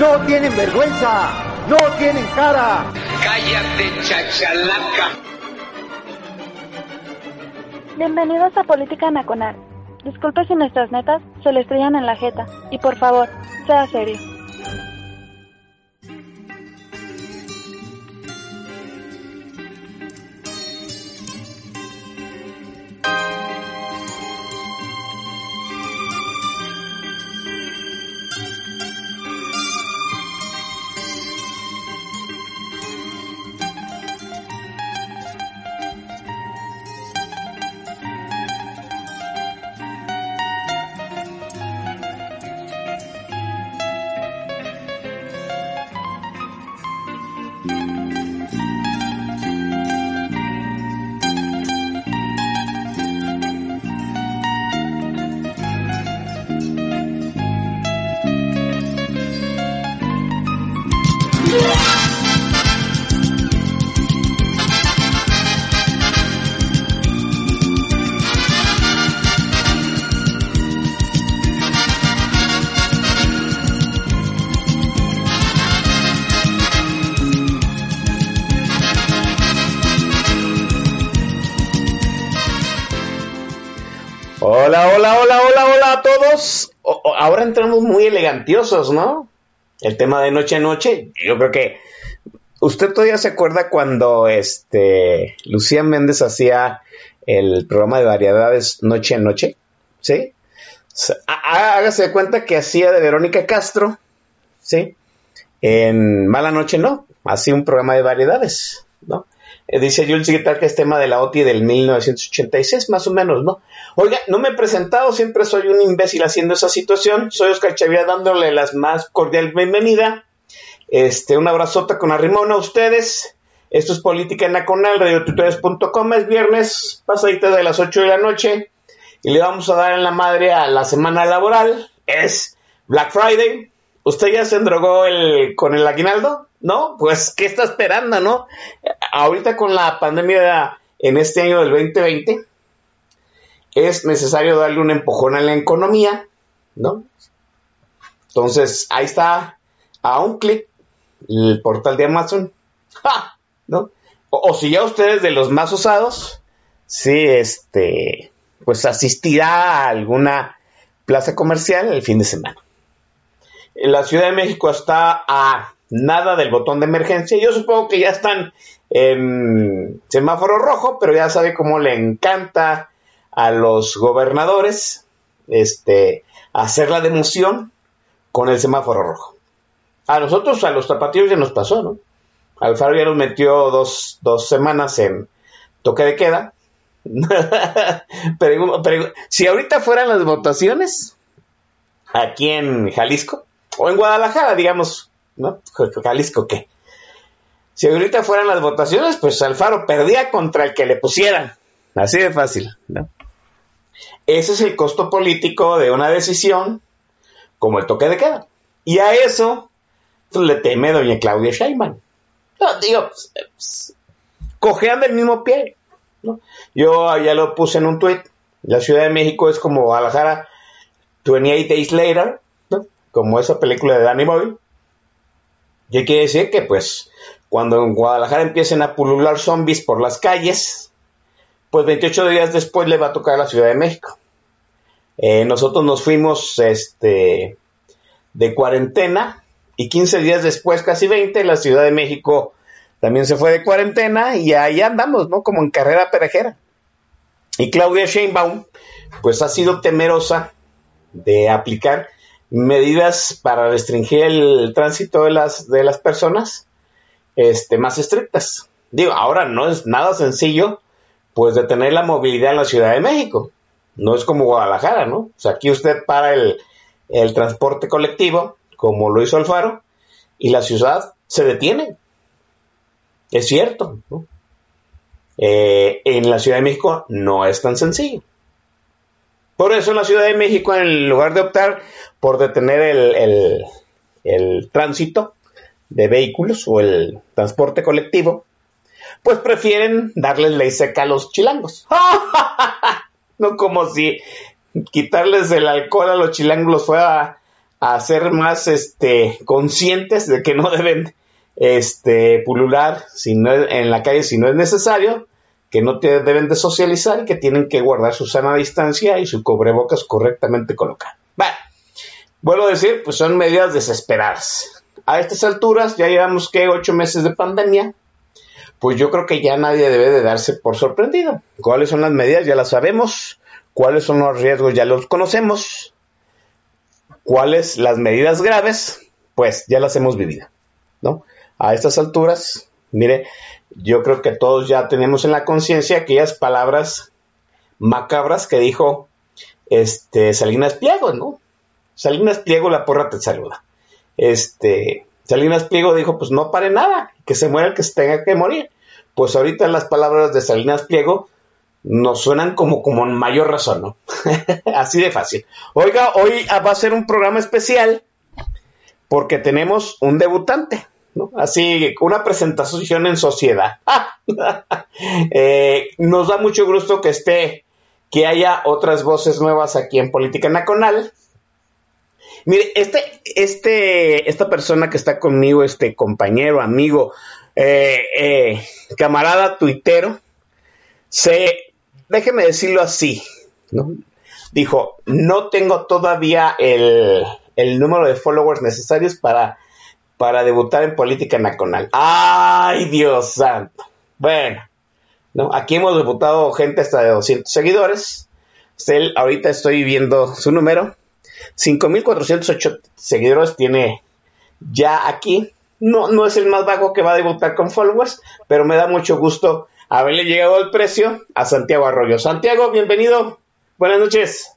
¡No tienen vergüenza! ¡No tienen cara! Cállate, chachalaca. Bienvenidos a Política Nacional. Disculpe si nuestras netas se le estrellan en la jeta. Y por favor, sea serio. Entramos muy elegantiosos, ¿no? El tema de noche a noche. Yo creo que usted todavía se acuerda cuando este Lucía Méndez hacía el programa de variedades Noche a Noche, ¿sí? Hágase cuenta que hacía de Verónica Castro, ¿sí? En Mala Noche no, hacía un programa de variedades, ¿no? Eh, Dice Jules Guitar que es tema de la OTI del 1986, más o menos, ¿no? Oiga, no me he presentado, siempre soy un imbécil haciendo esa situación. Soy Oscar Chavira dándole las más cordial bienvenida. Este, un abrazote con arrimón a ustedes. Esto es Política Nacional, radiotutoriales.com. Es viernes, pasadita de las 8 de la noche. Y le vamos a dar en la madre a la semana laboral. Es Black Friday. ¿Usted ya se endrogó el, con el aguinaldo? ¿No? Pues, ¿qué está esperando, no? Ahorita con la pandemia en este año del 2020, es necesario darle un empujón a la economía, ¿no? Entonces, ahí está, a un clic, el portal de Amazon, ¡ja! ¿no? O, o si ya ustedes de los más usados, sí, este, pues asistirá a alguna plaza comercial el fin de semana. La Ciudad de México está a nada del botón de emergencia. Yo supongo que ya están en semáforo rojo, pero ya sabe cómo le encanta a los gobernadores este, hacer la democión con el semáforo rojo. A nosotros, a los tapatíos ya nos pasó, ¿no? Alfaro ya nos metió dos, dos semanas en toque de queda. Pregu- pregu- si ahorita fueran las votaciones, aquí en Jalisco, o en Guadalajara, digamos, ¿no? Jalisco, ¿qué? Si ahorita fueran las votaciones, pues Alfaro perdía contra el que le pusieran. Así de fácil, ¿no? Ese es el costo político de una decisión como el toque de queda. Y a eso le teme doña Claudia Sheinbaum. No, digo, pues, pues, cojean del mismo pie. ¿no? Yo ya lo puse en un tuit. La Ciudad de México es como Guadalajara 28 Days Later, ¿no? como esa película de Danny Boyle. ¿Qué quiere decir? Que pues cuando en Guadalajara empiecen a pulular zombies por las calles, pues 28 días después le va a tocar a la Ciudad de México. Eh, nosotros nos fuimos este, de cuarentena y 15 días después, casi 20, la Ciudad de México también se fue de cuarentena y ahí andamos, ¿no? Como en carrera perejera. Y Claudia Sheinbaum, pues ha sido temerosa de aplicar medidas para restringir el tránsito de las, de las personas este, más estrictas. Digo, ahora no es nada sencillo, pues, detener la movilidad en la Ciudad de México. No es como Guadalajara, ¿no? O sea, aquí usted para el, el transporte colectivo, como lo hizo Alfaro, y la ciudad se detiene. Es cierto. Eh, en la Ciudad de México no es tan sencillo. Por eso la Ciudad de México, en lugar de optar por detener el, el tránsito de vehículos o el transporte colectivo, pues prefieren darles ley seca a los chilangos. no como si quitarles el alcohol a los chilangos fuera a, ser más este, conscientes de que no deben este, pulular si en la calle si no es necesario, que no deben de socializar y que tienen que guardar su sana distancia y su cobrebocas correctamente colocado. Bueno, vuelvo a decir, pues son medidas desesperadas. A estas alturas ya llevamos que ocho meses de pandemia, pues yo creo que ya nadie debe de darse por sorprendido. ¿Cuáles son las medidas? Ya las sabemos cuáles son los riesgos ya los conocemos, cuáles las medidas graves, pues ya las hemos vivido, ¿no? A estas alturas, mire, yo creo que todos ya tenemos en la conciencia aquellas palabras macabras que dijo este Salinas Pliego, ¿no? Salinas Pliego, la porra te saluda. Este, Salinas Pliego dijo, pues no pare nada, que se muera el que se tenga que morir. Pues ahorita las palabras de Salinas Pliego nos suenan como, como mayor razón, ¿no? Así de fácil. Oiga, hoy va a ser un programa especial porque tenemos un debutante, ¿no? Así, una presentación en sociedad. Eh, nos da mucho gusto que esté, que haya otras voces nuevas aquí en Política Nacional. Mire, este, este, esta persona que está conmigo, este compañero, amigo, eh, eh, camarada tuitero, se déjeme decirlo así, ¿no? Dijo, no tengo todavía el, número de followers necesarios para, para debutar en política nacional. ¡Ay, Dios santo! Bueno, ¿no? Aquí hemos debutado gente hasta de 200 seguidores. Ahorita estoy viendo su número. 5.408 seguidores tiene ya aquí. No, no es el más bajo que va a debutar con followers, pero me da mucho gusto haberle llegado el precio a Santiago Arroyo. Santiago, bienvenido. Buenas noches.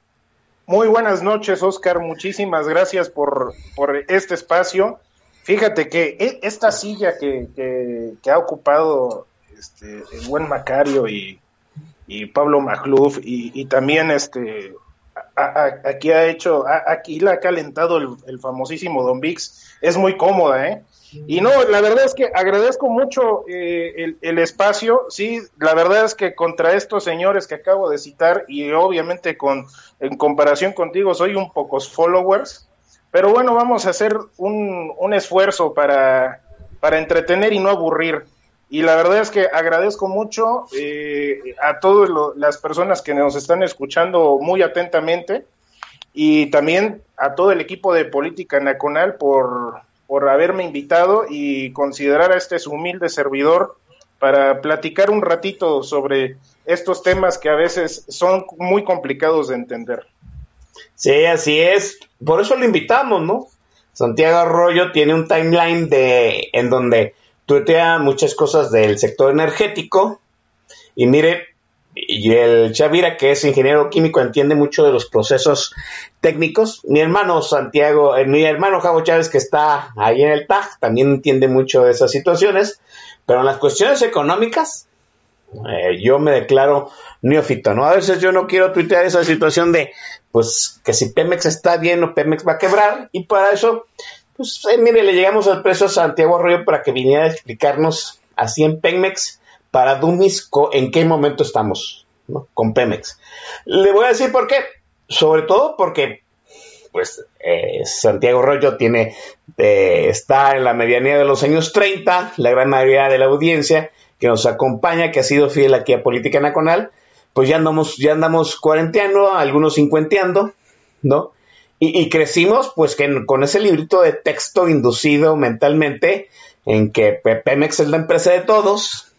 Muy buenas noches, Oscar. Muchísimas gracias por, este espacio. Fíjate que e, esta silla que, ha ocupado este, el buen Macario y, Pablo Magluf y, también este aquí ha hecho, aquí la ha calentado el, el famosísimo Don Vix, es muy cómoda, ¿eh? Y no, la verdad es que agradezco mucho eh, el, espacio. Sí, la verdad es que contra estos señores que acabo de citar y obviamente con en comparación contigo soy un pocos followers. Pero bueno, vamos a hacer un, un esfuerzo para, para entretener y no aburrir. Y la verdad es que agradezco mucho eh, a todas las personas que nos están escuchando muy atentamente y también a todo el equipo de Política Nacional por por haberme invitado y considerar a este humilde servidor para platicar un ratito sobre estos temas que a veces son muy complicados de entender. Sí, así es. Por eso lo invitamos, ¿no? Santiago Arroyo tiene un timeline de en donde tuitea muchas cosas del sector energético y mire, y el Chavira, que es ingeniero químico, entiende mucho de los procesos técnicos. Mi hermano Santiago, eh, mi hermano Javo Chávez, que está ahí en el TAG, también entiende mucho de esas situaciones. Pero en las cuestiones económicas, eh, yo me declaro neófito, ¿no? A veces yo no quiero tuitear esa situación de, pues, que si Pemex está bien o Pemex va a quebrar. Y para eso, pues, eh, mire, le llegamos al precio a Santiago Arroyo para que viniera a explicarnos así en Pemex para Dummies en qué momento estamos con Pemex. Le voy a decir por qué. Sobre todo porque pues eh, Santiago Rollo tiene, eh, está en la medianía de los años 30, la gran mayoría de la audiencia que nos acompaña, que ha sido fiel aquí a Política Nacional, pues ya andamos, ya andamos cuarenteando, algunos cincuenteando, ¿no? Y, crecimos pues que con ese librito de texto inducido mentalmente en que Pemex es la empresa de todos,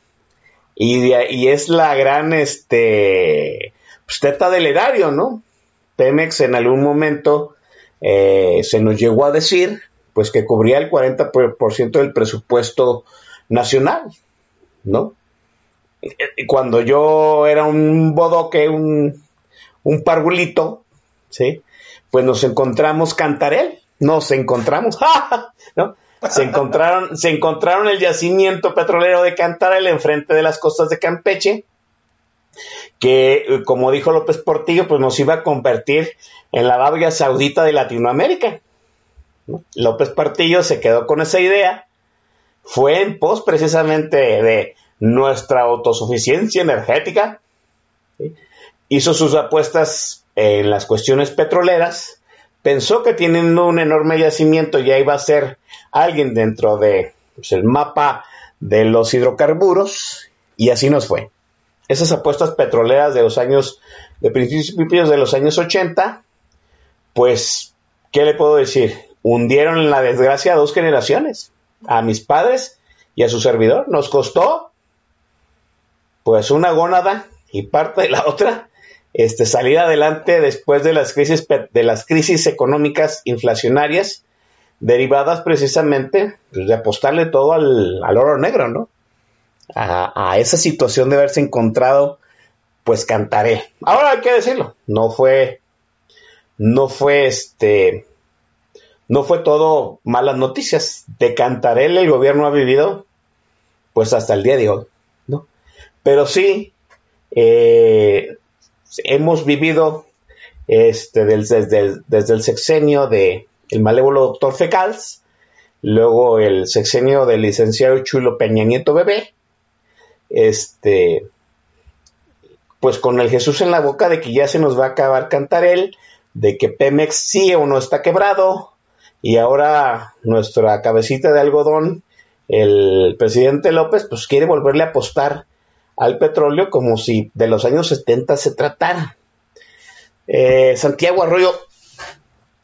y, es la gran, este, pues, teta del erario, ¿no? Pemex en algún momento eh, se nos llegó a decir, pues que cubría el 40% del presupuesto nacional, ¿no? Cuando yo era un bodoque, un, un parvulito, ¿sí? Pues nos encontramos Cantarel, nos encontramos, se encontraron, se encontraron el yacimiento petrolero de Cantarel enfrente de las costas de Campeche, que, como dijo López Portillo, pues nos iba a convertir en la Arabia Saudita de Latinoamérica. López Portillo se quedó con esa idea, fue en pos precisamente de nuestra autosuficiencia energética, hizo sus apuestas en las cuestiones petroleras, pensó que teniendo un enorme yacimiento ya iba a ser alguien dentro de pues, el mapa de los hidrocarburos y así nos fue. Esas apuestas petroleras de los años, de principios de los años 80, pues, ¿qué le puedo decir? Hundieron en la desgracia a dos generaciones, a mis padres y a su servidor. Nos costó, pues, una gónada y parte de la otra este, salir adelante después de las crisis, de las crisis económicas inflacionarias derivadas precisamente pues, de apostarle todo al, oro negro, ¿no? A, esa situación de haberse encontrado, pues cantaré. Ahora hay que decirlo, no fue, no fue este, no fue todo malas noticias. De Cantarel el gobierno ha vivido, pues hasta el día de hoy, ¿no? Pero sí, eh, hemos vivido este, desde, el sexenio de el malévolo doctor Fecals, luego el sexenio del licenciado Chulo Peña Nieto Bebé, este, pues con el Jesús en la boca de que ya se nos va a acabar Cantarel, de que Pemex sí o no está quebrado, y ahora nuestra cabecita de algodón, el presidente López, pues quiere volverle a apostar al petróleo como si de los años 70 se tratara. Eh, Santiago Arroyo,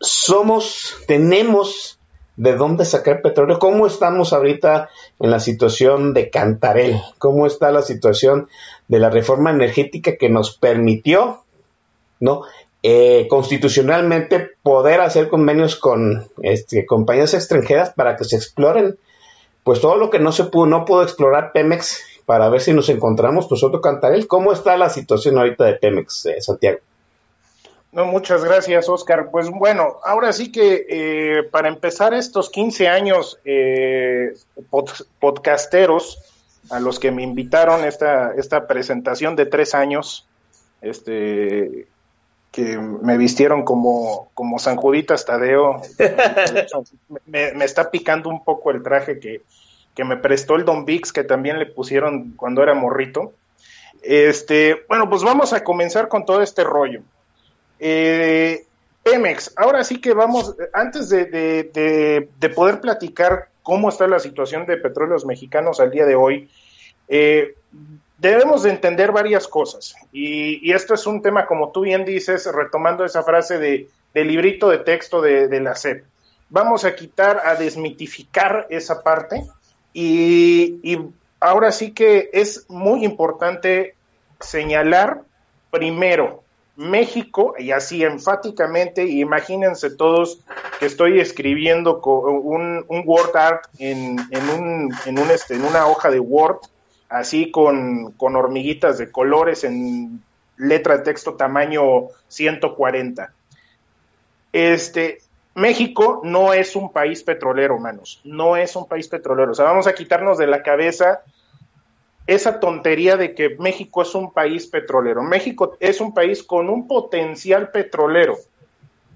somos, tenemos de dónde sacar petróleo. ¿Cómo estamos ahorita en la situación de Cantarel? ¿Cómo está la situación de la reforma energética que nos permitió, no, eh, constitucionalmente poder hacer convenios con este, compañías extranjeras para que se exploren, pues todo lo que no se pudo, no pudo explorar Pemex para ver si nos encontramos pues otro Cantarel. ¿Cómo está la situación ahorita de Pemex, eh, Santiago? No, muchas gracias, Oscar. Pues bueno, ahora sí que eh, para empezar estos 15 años eh, podcasteros a los que me invitaron esta, esta presentación de tres años, este que me vistieron como, como San Juditas Tadeo, me, me, está picando un poco el traje que, que me prestó el Don Vix, que también le pusieron cuando era morrito. Este, bueno, pues vamos a comenzar con todo este rollo. Eh, Pemex, ahora sí que vamos, antes de, poder platicar cómo está la situación de petróleos mexicanos al día de hoy, eh, debemos de entender varias cosas. Y, esto es un tema, como tú bien dices, retomando esa frase de, del librito de texto de, la SEP. Vamos a quitar, a desmitificar esa parte y, ahora sí que es muy importante señalar primero México, y así enfáticamente, imagínense todos que estoy escribiendo un, un Word Art en, en, un, en, un, este, en una hoja de Word, así con, con hormiguitas de colores en letra de texto tamaño 140. Este, México no es un país petrolero, manos. No es un país petrolero. O sea, vamos a quitarnos de la cabeza esa tontería de que México es un país petrolero. México es un país con un potencial petrolero,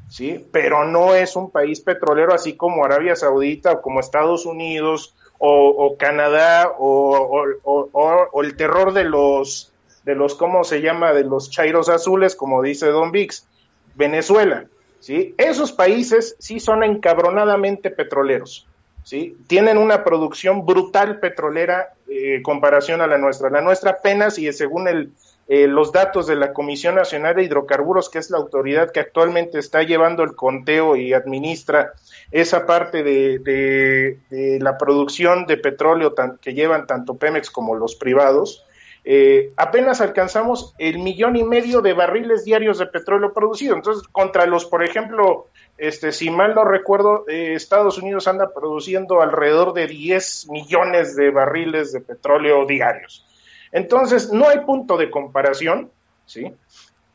¿sí? Pero no es un país petrolero así como Arabia Saudita o como Estados Unidos o, Canadá o, o, el terror de los, de los, ¿cómo se llama? De los chairos azules, como dice Don Vix. Venezuela. ¿sí? Esos países sí son encabronadamente petroleros, ¿sí? Tienen una producción brutal petrolera eh, comparación a la nuestra. La nuestra apenas, y según el, eh, los datos de la Comisión Nacional de Hidrocarburos, que es la autoridad que actualmente está llevando el conteo y administra esa parte de, la producción de petróleo que llevan tanto Pemex como los privados, eh, apenas alcanzamos el millón y medio de barriles diarios de petróleo producido. Entonces, contra los, por ejemplo, este, si mal no recuerdo, eh, Estados Unidos anda produciendo alrededor de 10 millones de barriles de petróleo diarios. Entonces, no hay punto de comparación, ¿sí?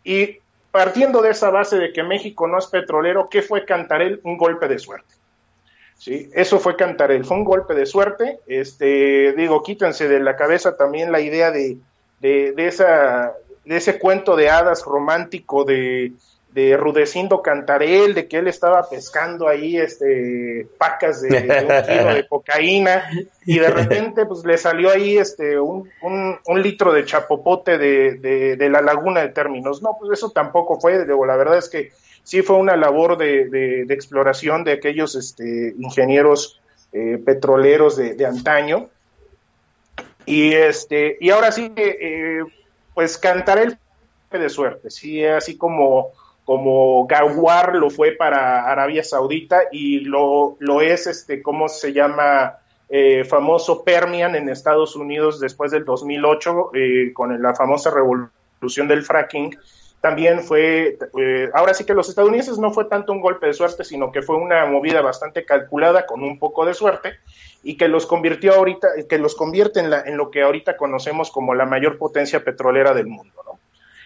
Y partiendo de esa base de que México no es petrolero, ¿qué fue Cantarel? Un golpe de suerte. Sí, eso fue Cantarel, fue un golpe de suerte. Este, digo, quítense de la cabeza también la idea de, de, esa, de ese cuento de hadas romántico de, de Rudecindo Cantarel, de que él estaba pescando ahí este pacas de, de un kilo de cocaína y de repente pues le salió ahí este un, un, un litro de chapopote de, de, de, la laguna de términos. No, pues eso tampoco fue, digo, la verdad es que sí fue una labor de, exploración de aquellos este, ingenieros eh, petroleros de, de, antaño. Y este, y ahora sí, eh, pues cantar el de suerte, sí, así como, como Gawar lo fue para Arabia Saudita y lo, lo es, este, ¿cómo se llama? Eh, famoso Permian en Estados Unidos después del 2008, eh, con la famosa revolución del fracking, también fue, eh, ahora sí que los estadounidenses no fue tanto un golpe de suerte, sino que fue una movida bastante calculada con un poco de suerte y que los convirtió ahorita, que los convierte en, la, en lo que ahorita conocemos como la mayor potencia petrolera del mundo, ¿no?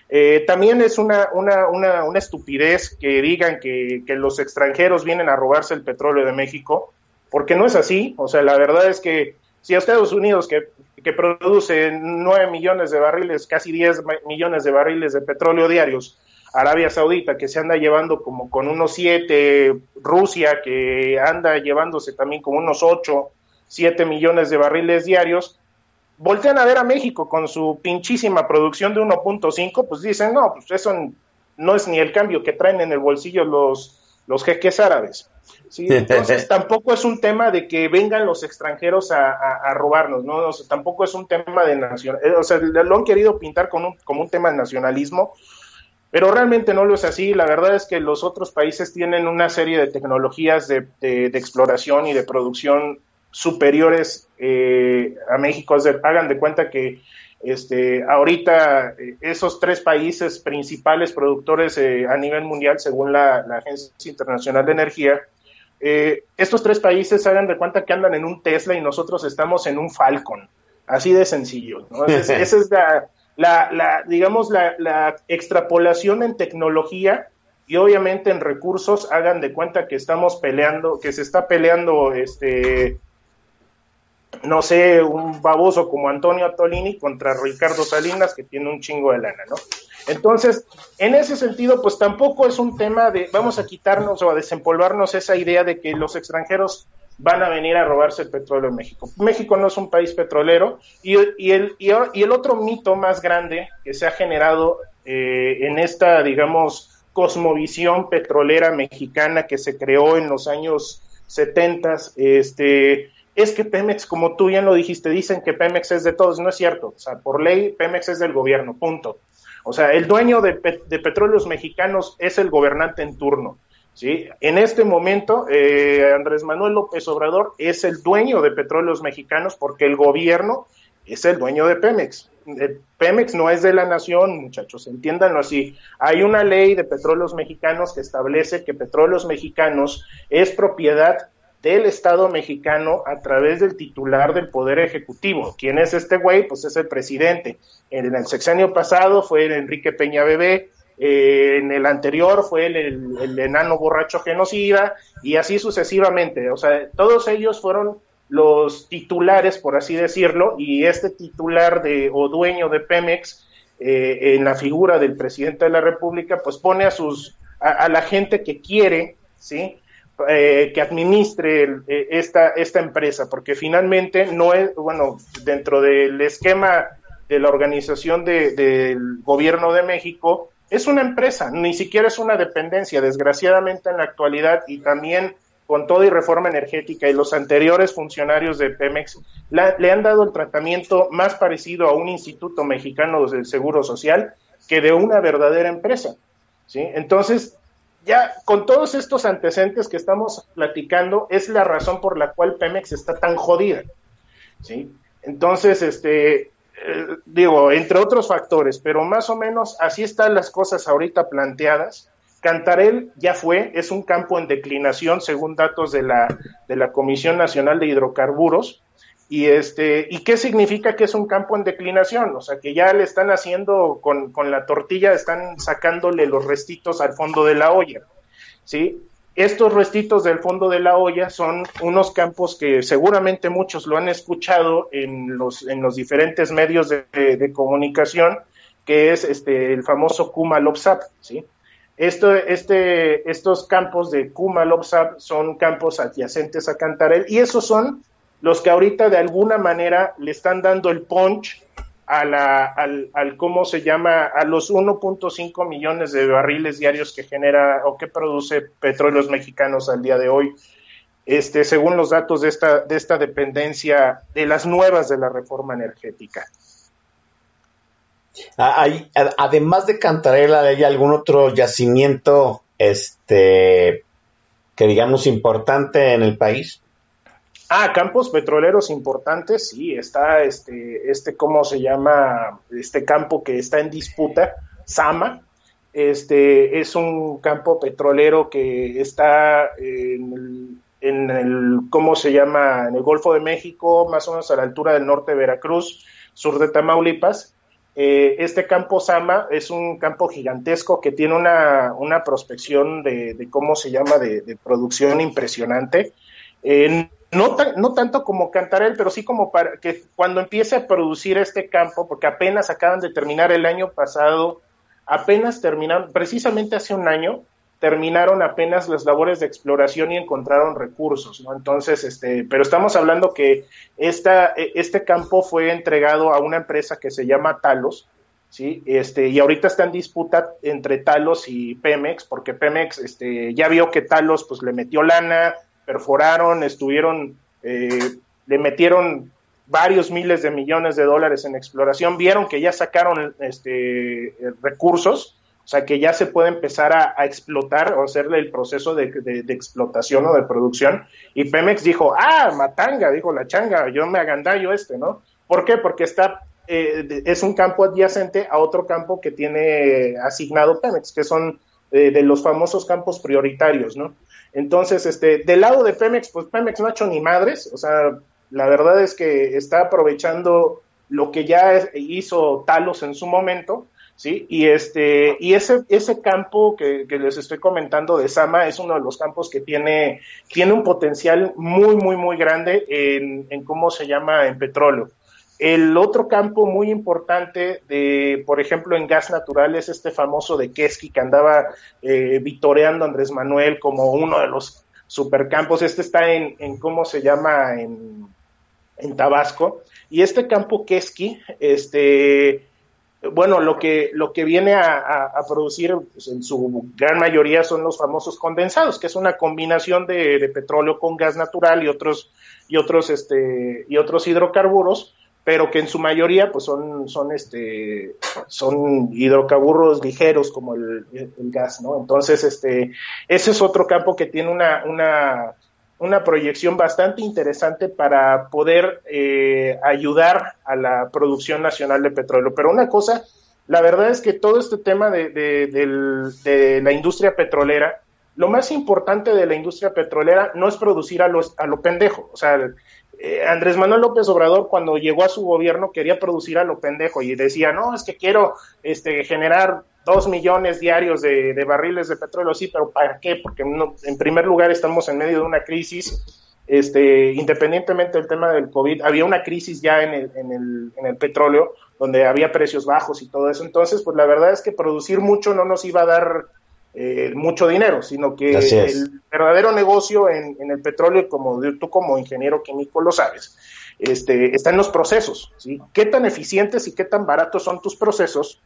Eh, también es una, una, una, estupidez que digan que, que, los extranjeros vienen a robarse el petróleo de México, porque no es así. O sea, la verdad es que si a Estados Unidos, que, que produce 9 millones de barriles, casi 10 millones de barriles de petróleo diarios, Arabia Saudita, que se anda llevando como con unos 7, Rusia, que anda llevándose también como unos 8, 7 millones de barriles diarios, voltean a ver a México con su pinchísima producción de 1.5, pues dicen, no, pues eso no es ni el cambio que traen en el bolsillo los, los jeques árabes. ¿sí? Entonces tampoco es un tema de que vengan los extranjeros a, a, a robarnos, ¿no? O sea, tampoco es un tema de nación, eh, o sea, lo han querido pintar con un, como un tema de nacionalismo, pero realmente no lo es así. La verdad es que los otros países tienen una serie de tecnologías de, de, de exploración y de producción superiores eh, a México. Hagan de cuenta que este, ahorita eh, esos tres países principales productores eh, a nivel mundial, según la, la Agencia Internacional de Energía, eh, estos tres países hagan de cuenta que andan en un Tesla y nosotros estamos en un Falcon. Así de sencillo. ¿no? Esa es, la, la, la, digamos, la extrapolación en tecnología y obviamente en recursos hagan de cuenta que estamos peleando, que se está peleando este no sé, un baboso como Antonio Tolini contra Ricardo Salinas, que tiene un chingo de lana, ¿no? Entonces, en ese sentido, pues tampoco es un tema de vamos a quitarnos o a desempolvarnos esa idea de que los extranjeros van a venir a robarse el petróleo en México. México no es un país petrolero y, y, el, y, y el otro mito más grande que se ha generado eh, en esta, digamos, cosmovisión petrolera mexicana que se creó en los años 70, este, es que Pemex, como tú ya lo dijiste, dicen que Pemex es de todos, no es cierto. O sea, por ley, Pemex es del gobierno, punto. O sea, el dueño de, petróleos mexicanos es el gobernante en turno. ¿sí? En este momento, eh, Andrés Manuel López Obrador es el dueño de petróleos mexicanos porque el gobierno es el dueño de Pemex. El Pemex no es de la nación, muchachos, entiéndanlo así. Hay una ley de petróleos mexicanos que establece que petróleos mexicanos es propiedad del Estado mexicano a través del titular del Poder Ejecutivo. ¿Quién es este güey? Pues es el presidente. En el sexenio pasado fue el Enrique Peña Bebé, eh, en el anterior fue el, el, enano borracho genocida y así sucesivamente. O sea, todos ellos fueron los titulares, por así decirlo, y este titular de o dueño de Pemex, eh, en la figura del presidente de la República, pues pone a sus a la gente que quiere, ¿sí? Eh, que administre eh, esta, esta empresa, porque finalmente no es, bueno, dentro del esquema de la organización de, del gobierno de México, es una empresa, ni siquiera es una dependencia, desgraciadamente en la actualidad y también con toda y reforma energética y los anteriores funcionarios de Pemex la, le han dado el tratamiento más parecido a un instituto mexicano del Seguro Social que de una verdadera empresa. ¿sí? Entonces, ya con todos estos antecedentes que estamos platicando, es la razón por la cual Pemex está tan jodida. ¿sí? Entonces, este, eh, digo, entre otros factores, pero más o menos así están las cosas ahorita planteadas. Cantarel ya fue, es un campo en declinación según datos de la, de la Comisión Nacional de Hidrocarburos. Y, este, ¿Y qué significa que es un campo en declinación? O sea, que ya le están haciendo con, con la tortilla, están sacándole los restitos al fondo de la olla. ¿sí? estos restitos del fondo de la olla son unos campos que seguramente muchos lo han escuchado en los, en los diferentes medios de, comunicación, que es este, el famoso Kuma Lopsap, ¿sí? Esto, este, estos campos de Kuma Lopsap son campos adyacentes a Cantarel y esos son los que ahorita de alguna manera le están dando el punch a la, al, al, ¿cómo se llama? A los 1.5 millones de barriles diarios que genera o que produce petróleos mexicanos al día de hoy, este, según los datos de esta, de esta dependencia, de las nuevas de la reforma energética. Ah, hay, además de Cantarela, ¿hay algún otro yacimiento este, que digamos importante en el país? Ah, campos petroleros importantes, sí, está este, este, ¿cómo se llama? Este campo que está en disputa, Sama. Este es un campo petrolero que está en el, ¿cómo se llama? En el Golfo de México, más o menos a la altura del norte de Veracruz, sur de Tamaulipas. Eh, este campo Sama es un campo gigantesco que tiene una, una prospección de, ¿cómo se llama?, de, producción impresionante. Eh, no, no tanto como Cantarel, pero sí como para que cuando empiece a producir este campo, porque apenas acaban de terminar el año pasado, apenas terminaron, precisamente hace un año, terminaron apenas las labores de exploración y encontraron recursos, ¿no? Entonces, este, pero estamos hablando que esta, e, este campo fue entregado a una empresa que se llama Talos, ¿sí? Este, y ahorita está en disputa entre Talos y Pemex, porque Pemex, este, ya vio que Talos, pues, le metió lana, perforaron, estuvieron, eh, le metieron varios miles de millones de dólares en exploración, vieron que ya sacaron este, recursos, o sea que ya se puede empezar a, explotar o hacerle el proceso de, explotación o de producción. Y Pemex dijo, ah, matanga, dijo la changa, yo me agandallo este, ¿no? ¿Por qué? Porque está, eh, es un campo adyacente a otro campo que tiene asignado Pemex, que son eh, de los famosos campos prioritarios, ¿no? Entonces, este, del lado de Pemex, pues Pemex no ha hecho ni madres, o sea, la verdad es que está aprovechando lo que ya hizo Talos en su momento, ¿sí? Y este, y ese, ese campo que, les estoy comentando de Sama es uno de los campos que tiene, tiene un potencial muy, muy, muy grande en, en cómo se llama en petróleo. El otro campo muy importante de, por ejemplo, en gas natural es este famoso de Keski que andaba eh, vitoreando Andrés Manuel como uno de los supercampos. Este está en, en ¿cómo se llama? En, Tabasco. Y este campo Keski, este, bueno, lo que, lo que viene a, producir pues, en su gran mayoría son los famosos condensados, que es una combinación de, de petróleo con gas natural y otros, y otros, este, y otros hidrocarburos pero que en su mayoría pues son, son, este, son hidrocarburos ligeros como el, gas, ¿no? Entonces, este, ese es otro campo que tiene una, una, una proyección bastante interesante para poder eh, ayudar a la producción nacional de petróleo. Pero una cosa, la verdad es que todo este tema de, de, la industria petrolera, lo más importante de la industria petrolera no es producir a, los, a lo pendejo, o sea, eh, Andrés Manuel López Obrador cuando llegó a su gobierno quería producir a lo pendejo y decía, no, es que quiero este, generar dos millones diarios de, barriles de petróleo, sí, pero ¿para qué? Porque en primer lugar estamos en medio de una crisis, este, independientemente del tema del COVID, había una crisis ya en el, en el, en el petróleo, donde había precios bajos y todo eso, entonces, pues la verdad es que producir mucho no nos iba a dar eh, mucho dinero, sino que el verdadero negocio en, el petróleo, como tú como ingeniero químico lo sabes, este, está en los procesos. ¿sí? ¿Qué tan eficientes y qué tan baratos son tus procesos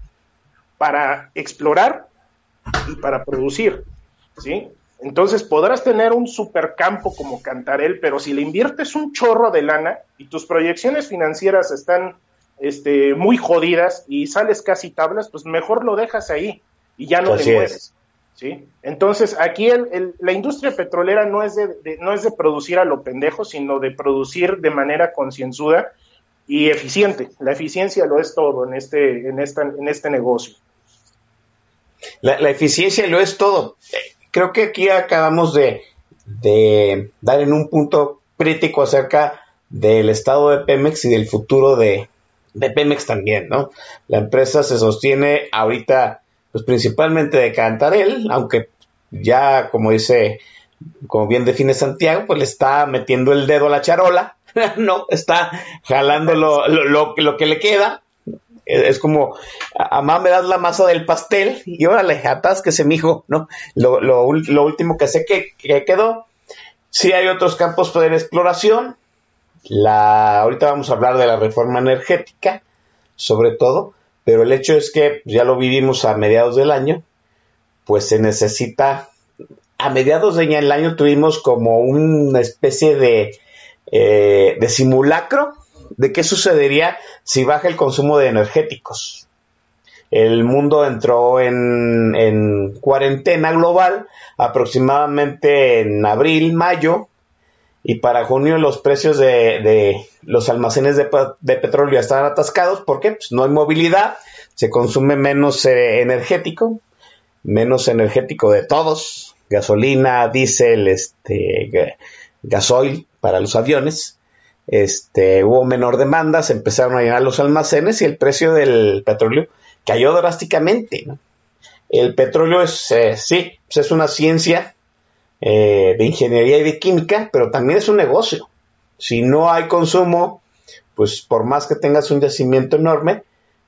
para explorar y para producir? ¿sí? Entonces podrás tener un supercampo como Cantarel, pero si le inviertes un chorro de lana y tus proyecciones financieras están este, muy jodidas y sales casi tablas, pues mejor lo dejas ahí y ya no te mueves. ¿Sí? Entonces, aquí el, la industria petrolera no es de, no es de producir a lo pendejo, sino de producir de manera concienzuda y eficiente. La eficiencia lo es todo en este, en esta, en este negocio. La, eficiencia lo es todo. Creo que aquí acabamos de, dar en un punto crítico acerca del estado de Pemex y del futuro de, de Pemex también, ¿no? La empresa se sostiene ahorita pues principalmente de Cantarel, aunque ya, como dice como bien define Santiago, pues le está metiendo el dedo a la charola, no, está jalando lo, lo, lo, que le queda. Es como, a mamá me das la masa del pastel y órale, atásquese, mijo, ¿no? Lo, lo, lo último que sé que, que quedó. Sí hay otros campos de exploración. La, ahorita vamos a hablar de la reforma energética, sobre todo, pero el hecho es que ya lo vivimos a mediados del año, pues se necesita a mediados del año tuvimos como una especie de, eh, de simulacro de qué sucedería si baja el consumo de energéticos. El mundo entró en, en cuarentena global aproximadamente en abril, mayo, y para junio los precios de, los almacenes de, petróleo están atascados. ¿Por qué? Pues no hay movilidad, se consume menos eh, energético, menos energético de todos, gasolina, diésel, este, gasoil para los aviones. Este, hubo menor demanda, se empezaron a llenar los almacenes y el precio del petróleo cayó drásticamente. El petróleo es, eh, sí, pues es una ciencia eh, de ingeniería y de química, pero también es un negocio. Si no hay consumo, pues por más que tengas un yacimiento enorme,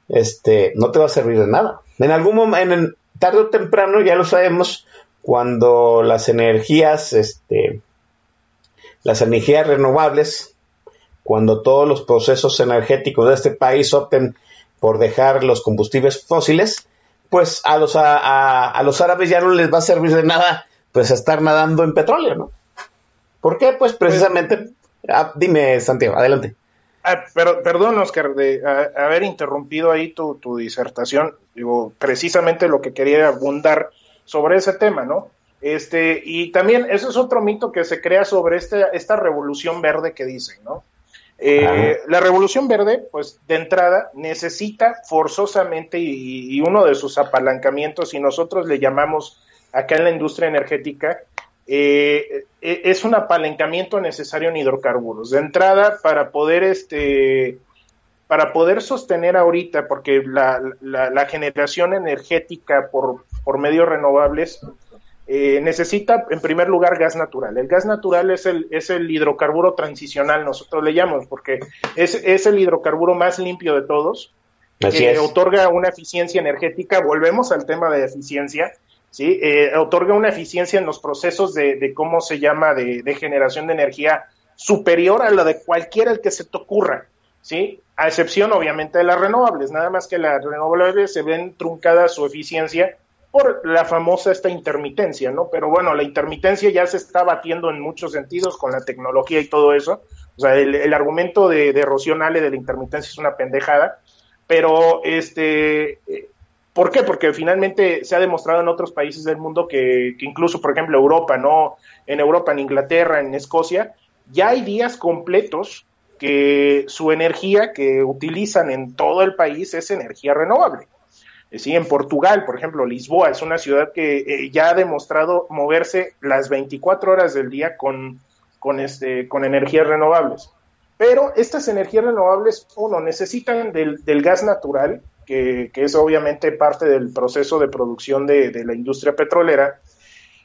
este, no te va a servir de nada. En algún momento, en, tarde o temprano, ya lo sabemos, cuando las energías, este, las energías renovables, cuando todos los procesos energéticos de este país opten por dejar los combustibles fósiles, pues a los, a, los árabes ya no les va a servir de nada pues estar nadando en petróleo, ¿no? ¿Por qué? Pues precisamente, ah, dime Santiago, adelante. Ah, pero, perdón, Oscar, de haber interrumpido ahí tu, tu, disertación. Digo, precisamente lo que quería abundar sobre ese tema, ¿no? Este, y también, eso es otro mito que se crea sobre este, esta revolución verde que dicen, ¿no? Eh, la revolución verde, pues de entrada, necesita forzosamente y, y, uno de sus apalancamientos, y nosotros le llamamos acá en la industria energética, eh, eh, es un apalancamiento necesario en hidrocarburos. De entrada, para poder este para poder sostener ahorita, porque la, la generación energética por, por medios renovables eh, necesita en primer lugar gas natural. El gas natural es el, es el hidrocarburo transicional, nosotros le llamamos, porque es, es el hidrocarburo más limpio de todos, que otorga una eficiencia energética, volvemos al tema de eficiencia, ¿sí? Eh, otorga una eficiencia en los procesos de, de cómo se llama, de, generación de energía superior a la de cualquiera el que se te ocurra, ¿sí? A excepción, obviamente, de las renovables, nada más que las renovables se ven truncadas su eficiencia por la famosa esta intermitencia, ¿no? Pero bueno, la intermitencia ya se está batiendo en muchos sentidos con la tecnología y todo eso. O sea, el, argumento de, de de la intermitencia es una pendejada, pero este, ¿por qué? Porque finalmente se ha demostrado en otros países del mundo que, que incluso, por ejemplo, Europa, ¿no? En Europa, en Inglaterra, en Escocia, ya hay días completos que su energía que utilizan en todo el país es energía renovable. Sí, en Portugal, por ejemplo, Lisboa es una ciudad que eh, ya ha demostrado moverse las 24 horas del día con, con, este, con energías renovables. Pero estas energías renovables, uno, necesitan del gas natural, que, es obviamente parte del proceso de producción de, la industria petrolera,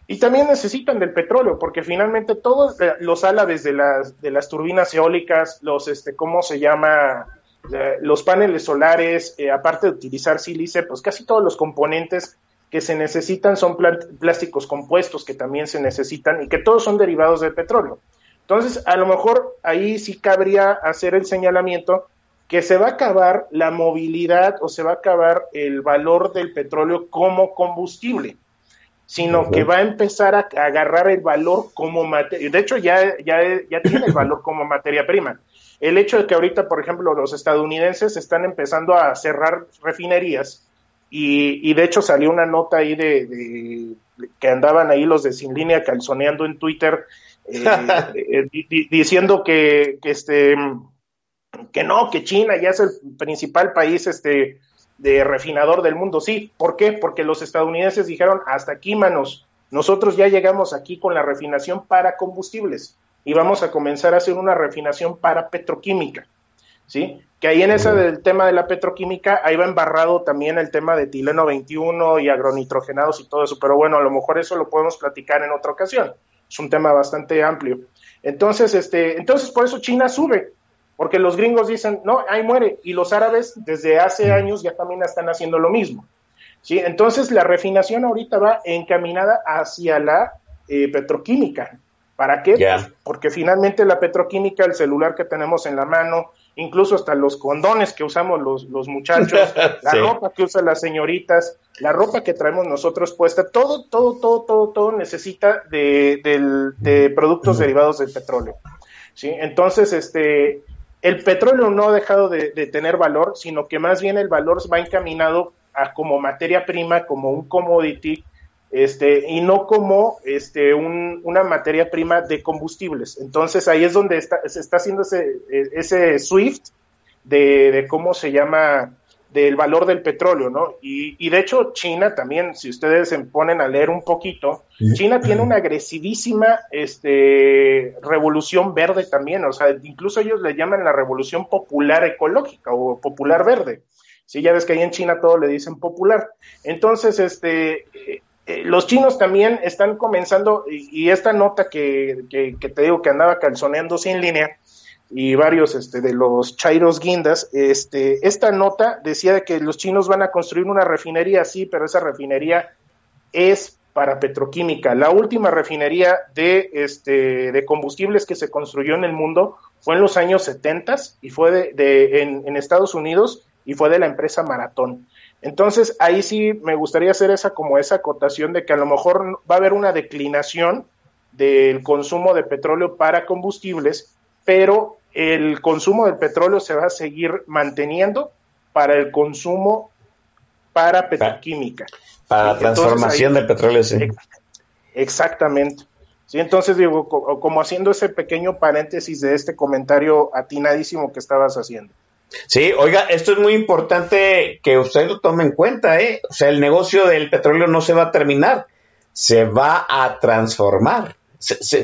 y también necesitan del petróleo, porque finalmente todos eh, los álabes de las, de las turbinas eólicas, los, este, ¿cómo se llama? los paneles solares, eh, aparte de utilizar sílice, pues casi todos los componentes que se necesitan son plásticos compuestos que también se necesitan y que todos son derivados del petróleo. Entonces, a lo mejor ahí sí cabría hacer el señalamiento que se va a acabar la movilidad o se va a acabar el valor del petróleo como combustible, sino que va a empezar a, agarrar el valor como materia. De hecho, ya, ya, ya tiene el valor como materia prima el hecho de que ahorita, por ejemplo, los estadounidenses están empezando a cerrar refinerías y, de hecho salió una nota ahí de, que andaban ahí los de Sin Línea calzoneando en Twitter eh, eh, diciendo que, este que no, que China ya es el principal país este de refinador del mundo. Sí, ¿por qué? Porque los estadounidenses dijeron, hasta aquí, manos, nosotros ya llegamos aquí con la refinación para combustibles y vamos a comenzar a hacer una refinación para petroquímica, ¿sí? Que ahí en ese del tema de la petroquímica, ahí va embarrado también el tema de tileno 21 y agronitrogenados y todo eso, pero bueno, a lo mejor eso lo podemos platicar en otra ocasión. es un tema bastante amplio. Entonces, este, entonces por eso China sube, porque los gringos dicen, no, ahí muere, y los árabes desde hace años ya también están haciendo lo mismo. ¿sí? Entonces la refinación ahorita va encaminada hacia la eh, petroquímica. ¿Para qué? Pues porque finalmente la petroquímica, el celular que tenemos en la mano, incluso hasta los condones que usamos los, los muchachos, la ropa que usan las señoritas, la ropa que traemos nosotros puesta, todo, todo, todo, todo, todo necesita de, de productos derivados del petróleo. ¿sí? Entonces, este, el petróleo no ha dejado de, tener valor, sino que más bien el valor va encaminado a como materia prima, como un commodity, este, y no como este, un, una materia prima de combustibles. Entonces ahí es donde está, se está haciendo ese, ese SWIFT de, de cómo se llama del valor del petróleo, ¿no? Y, y, de hecho China también, si ustedes se ponen a leer un poquito, China tiene una agresivísima este, revolución verde también, o sea, incluso ellos le llaman la revolución popular ecológica o popular verde. Sí, ya ves que ahí en China todo le dicen popular. Entonces, este, eh, los chinos también están comenzando, y, esta nota que, que, te digo que andaba calzoneando sin línea, y varios este, de los chairos guindas, este, esta nota decía de que los chinos van a construir una refinería, sí, pero esa refinería es para petroquímica. La última refinería de, este, de combustibles que se construyó en el mundo fue en los años 70 y fue de, de en, en Estados Unidos y fue de la empresa Maratón. Entonces, ahí sí me gustaría hacer esa como esa acotación de que a lo mejor va a haber una declinación del consumo de petróleo para combustibles, pero el consumo del petróleo se va a seguir manteniendo para el consumo para petroquímica. Para la transformación del petróleo, sí. Exactamente. Sí, entonces digo, como haciendo ese pequeño paréntesis de este comentario atinadísimo que estabas haciendo. Sí, oiga, esto es muy importante que usted lo tome en cuenta, ¿eh? O sea, el negocio del petróleo no se va a terminar, se va a transformar.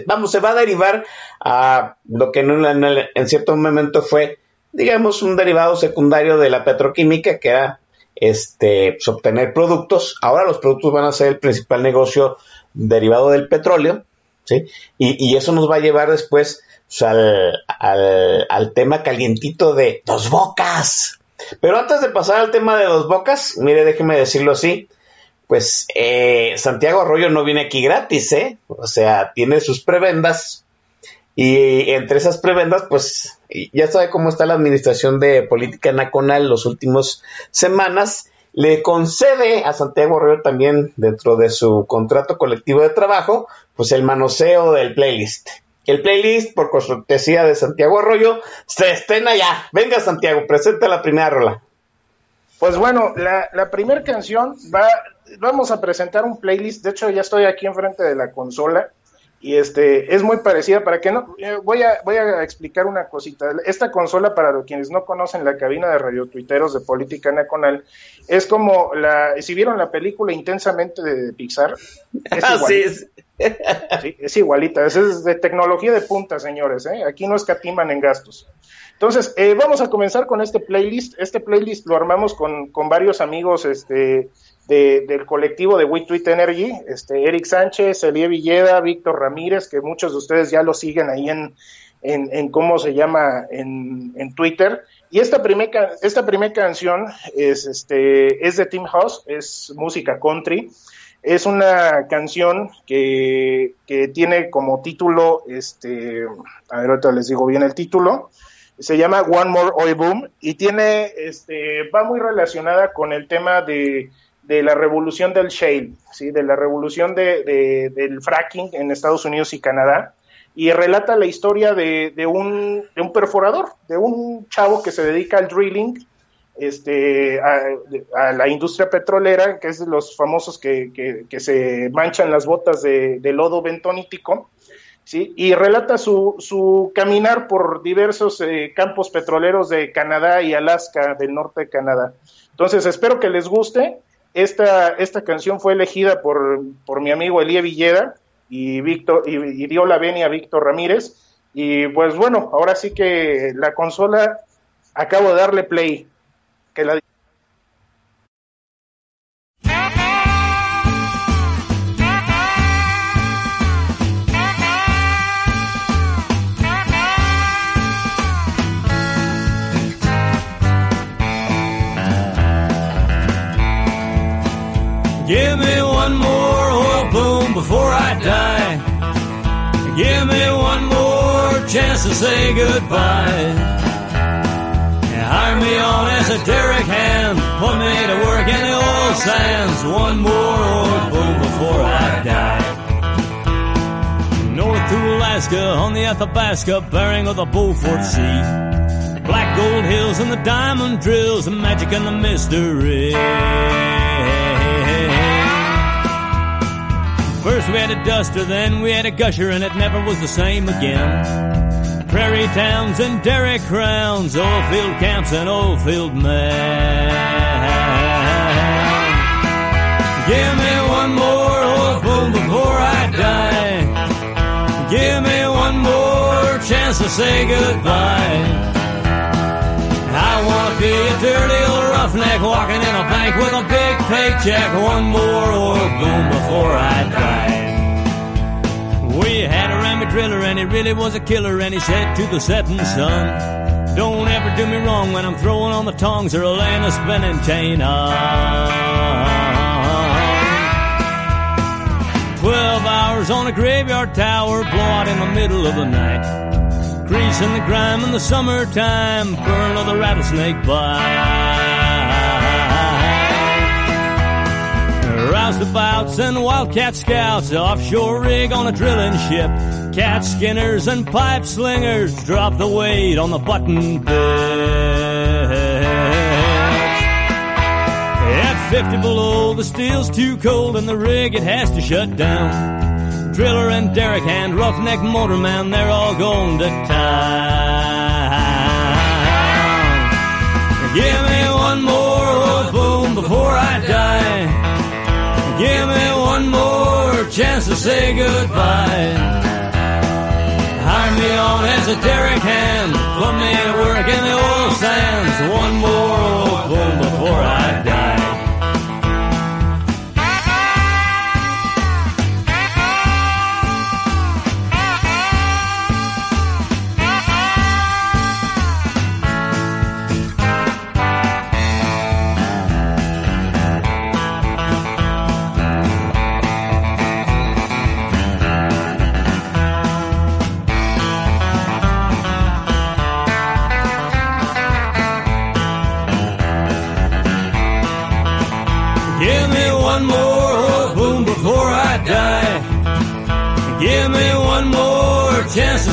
Vamos, se va a derivar a lo que en, en, cierto momento fue, digamos, un derivado secundario de la petroquímica, que era este, pues, obtener productos. Ahora los productos van a ser el principal negocio derivado del petróleo, ¿sí? Y, eso nos va a llevar después al, al, tema calientito de dos bocas. Pero antes de pasar al tema de dos bocas, mire, déjeme decirlo así, pues eh, Santiago Arroyo no viene aquí gratis, ¿eh? O sea, tiene sus prebendas y entre esas prebendas, pues ya sabe cómo está la administración de política nacional los últimos semanas. Le concede a Santiago Arroyo también, dentro de su contrato colectivo de trabajo, pues el manoseo del playlist. El playlist, por cortesía de Santiago Arroyo, se estrena ya. Venga, Santiago, presenta la primera rola. Pues bueno, la, la primera canción va, vamos a presentar un playlist. De hecho, ya estoy aquí enfrente de la consola y este es muy parecida para que no eh, voy a voy a explicar una cosita. Esta consola para los quienes no conocen la cabina de radio tuiteros de política nacional es como la si vieron la película intensamente de Pixar es sí, es. Igualita es de tecnología de punta señores ¿eh? aquí no escatiman en gastos. Entonces eh, vamos a comenzar con este playlist. Este playlist lo armamos con, con varios amigos este del colectivo de We Tweet Energy, este, Eric Sánchez, Elie Villeda, Víctor Ramírez, que muchos de ustedes ya lo siguen ahí en, en, cómo se llama en, en Twitter. Y esta primera esta primer canción es, este, es de Tim House, es música country. Es una canción que, que tiene como título, este, a ver, ahorita les digo bien el título, se llama One More Oil Boom y tiene, este, va muy relacionada con el tema de de la revolución del shale, ¿sí? de la revolución de, del fracking en Estados Unidos y Canadá, y relata la historia de, un, perforador, de un chavo que se dedica al drilling, este, a, la industria petrolera, que es los famosos que, que, se manchan las botas de, lodo bentonítico, ¿sí? y relata su, su caminar por diversos eh, campos petroleros de Canadá y Alaska, del norte de Canadá. Entonces, espero que les guste. Esta, esta canción fue elegida por, por mi amigo Elías Villeda y, Víctor, y, dio la venia a Víctor Ramírez. Y pues bueno, ahora sí que la consola acabo de darle play. To say goodbye. Hire me on as a derrick hand, put me to work in the oil sands. One more boom before I die. North to Alaska on the Athabasca, bearing of the Beaufort Sea. Black gold hills and the diamond drills, the magic and the mystery. First we had a duster, then we had a gusher, and it never was the same again. Prairie towns and dairy crowns, oil field camps and oil field men. Give me one more oil boom before I die. Give me one more chance to say goodbye. I wanna be a dirty old roughneck walking in a bank with a big paycheck. One more oil boom before I die. We had a Rammy driller and he really was a killer and he said to the setting sun, Don't ever do me wrong when I'm throwing on the tongs or laying a spinning chain on. Twelve hours on a graveyard tower, blow out in the middle of the night. Grease in the grime in the summertime, burn of the rattlesnake bite. Roustabouts and wildcat scouts, offshore rig on a drilling ship. Cat skinners and pipe slingers drop the weight on the button bit. At 50 below, the steel's too cold and the rig it has to shut down. Driller and derrick hand, roughneck motorman, they're all going to town. Give me one more oh, boom before I die. Give me one more chance to say goodbye. Hire me on as a derrick hand, put me to work in the oil sands. One more boom before I die.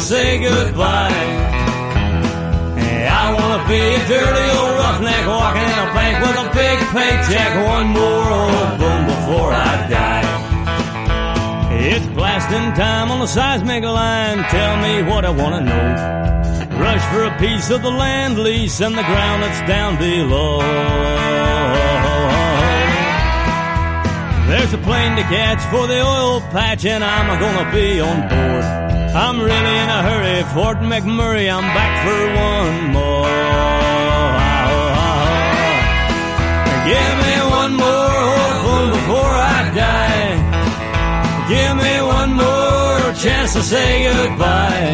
Say goodbye. I wanna be a dirty old roughneck walking in a bank with a big paycheck. One more oil boom before I die. It's blasting time on the seismic line. Tell me what I wanna know. Rush for a piece of the land lease and the ground that's down below. There's a plane to catch for the oil patch, and I'm gonna be on board. I'm really in a hurry, Fort McMurray. I'm back for one more. Give me one more boom before I die. Give me one more chance to say goodbye.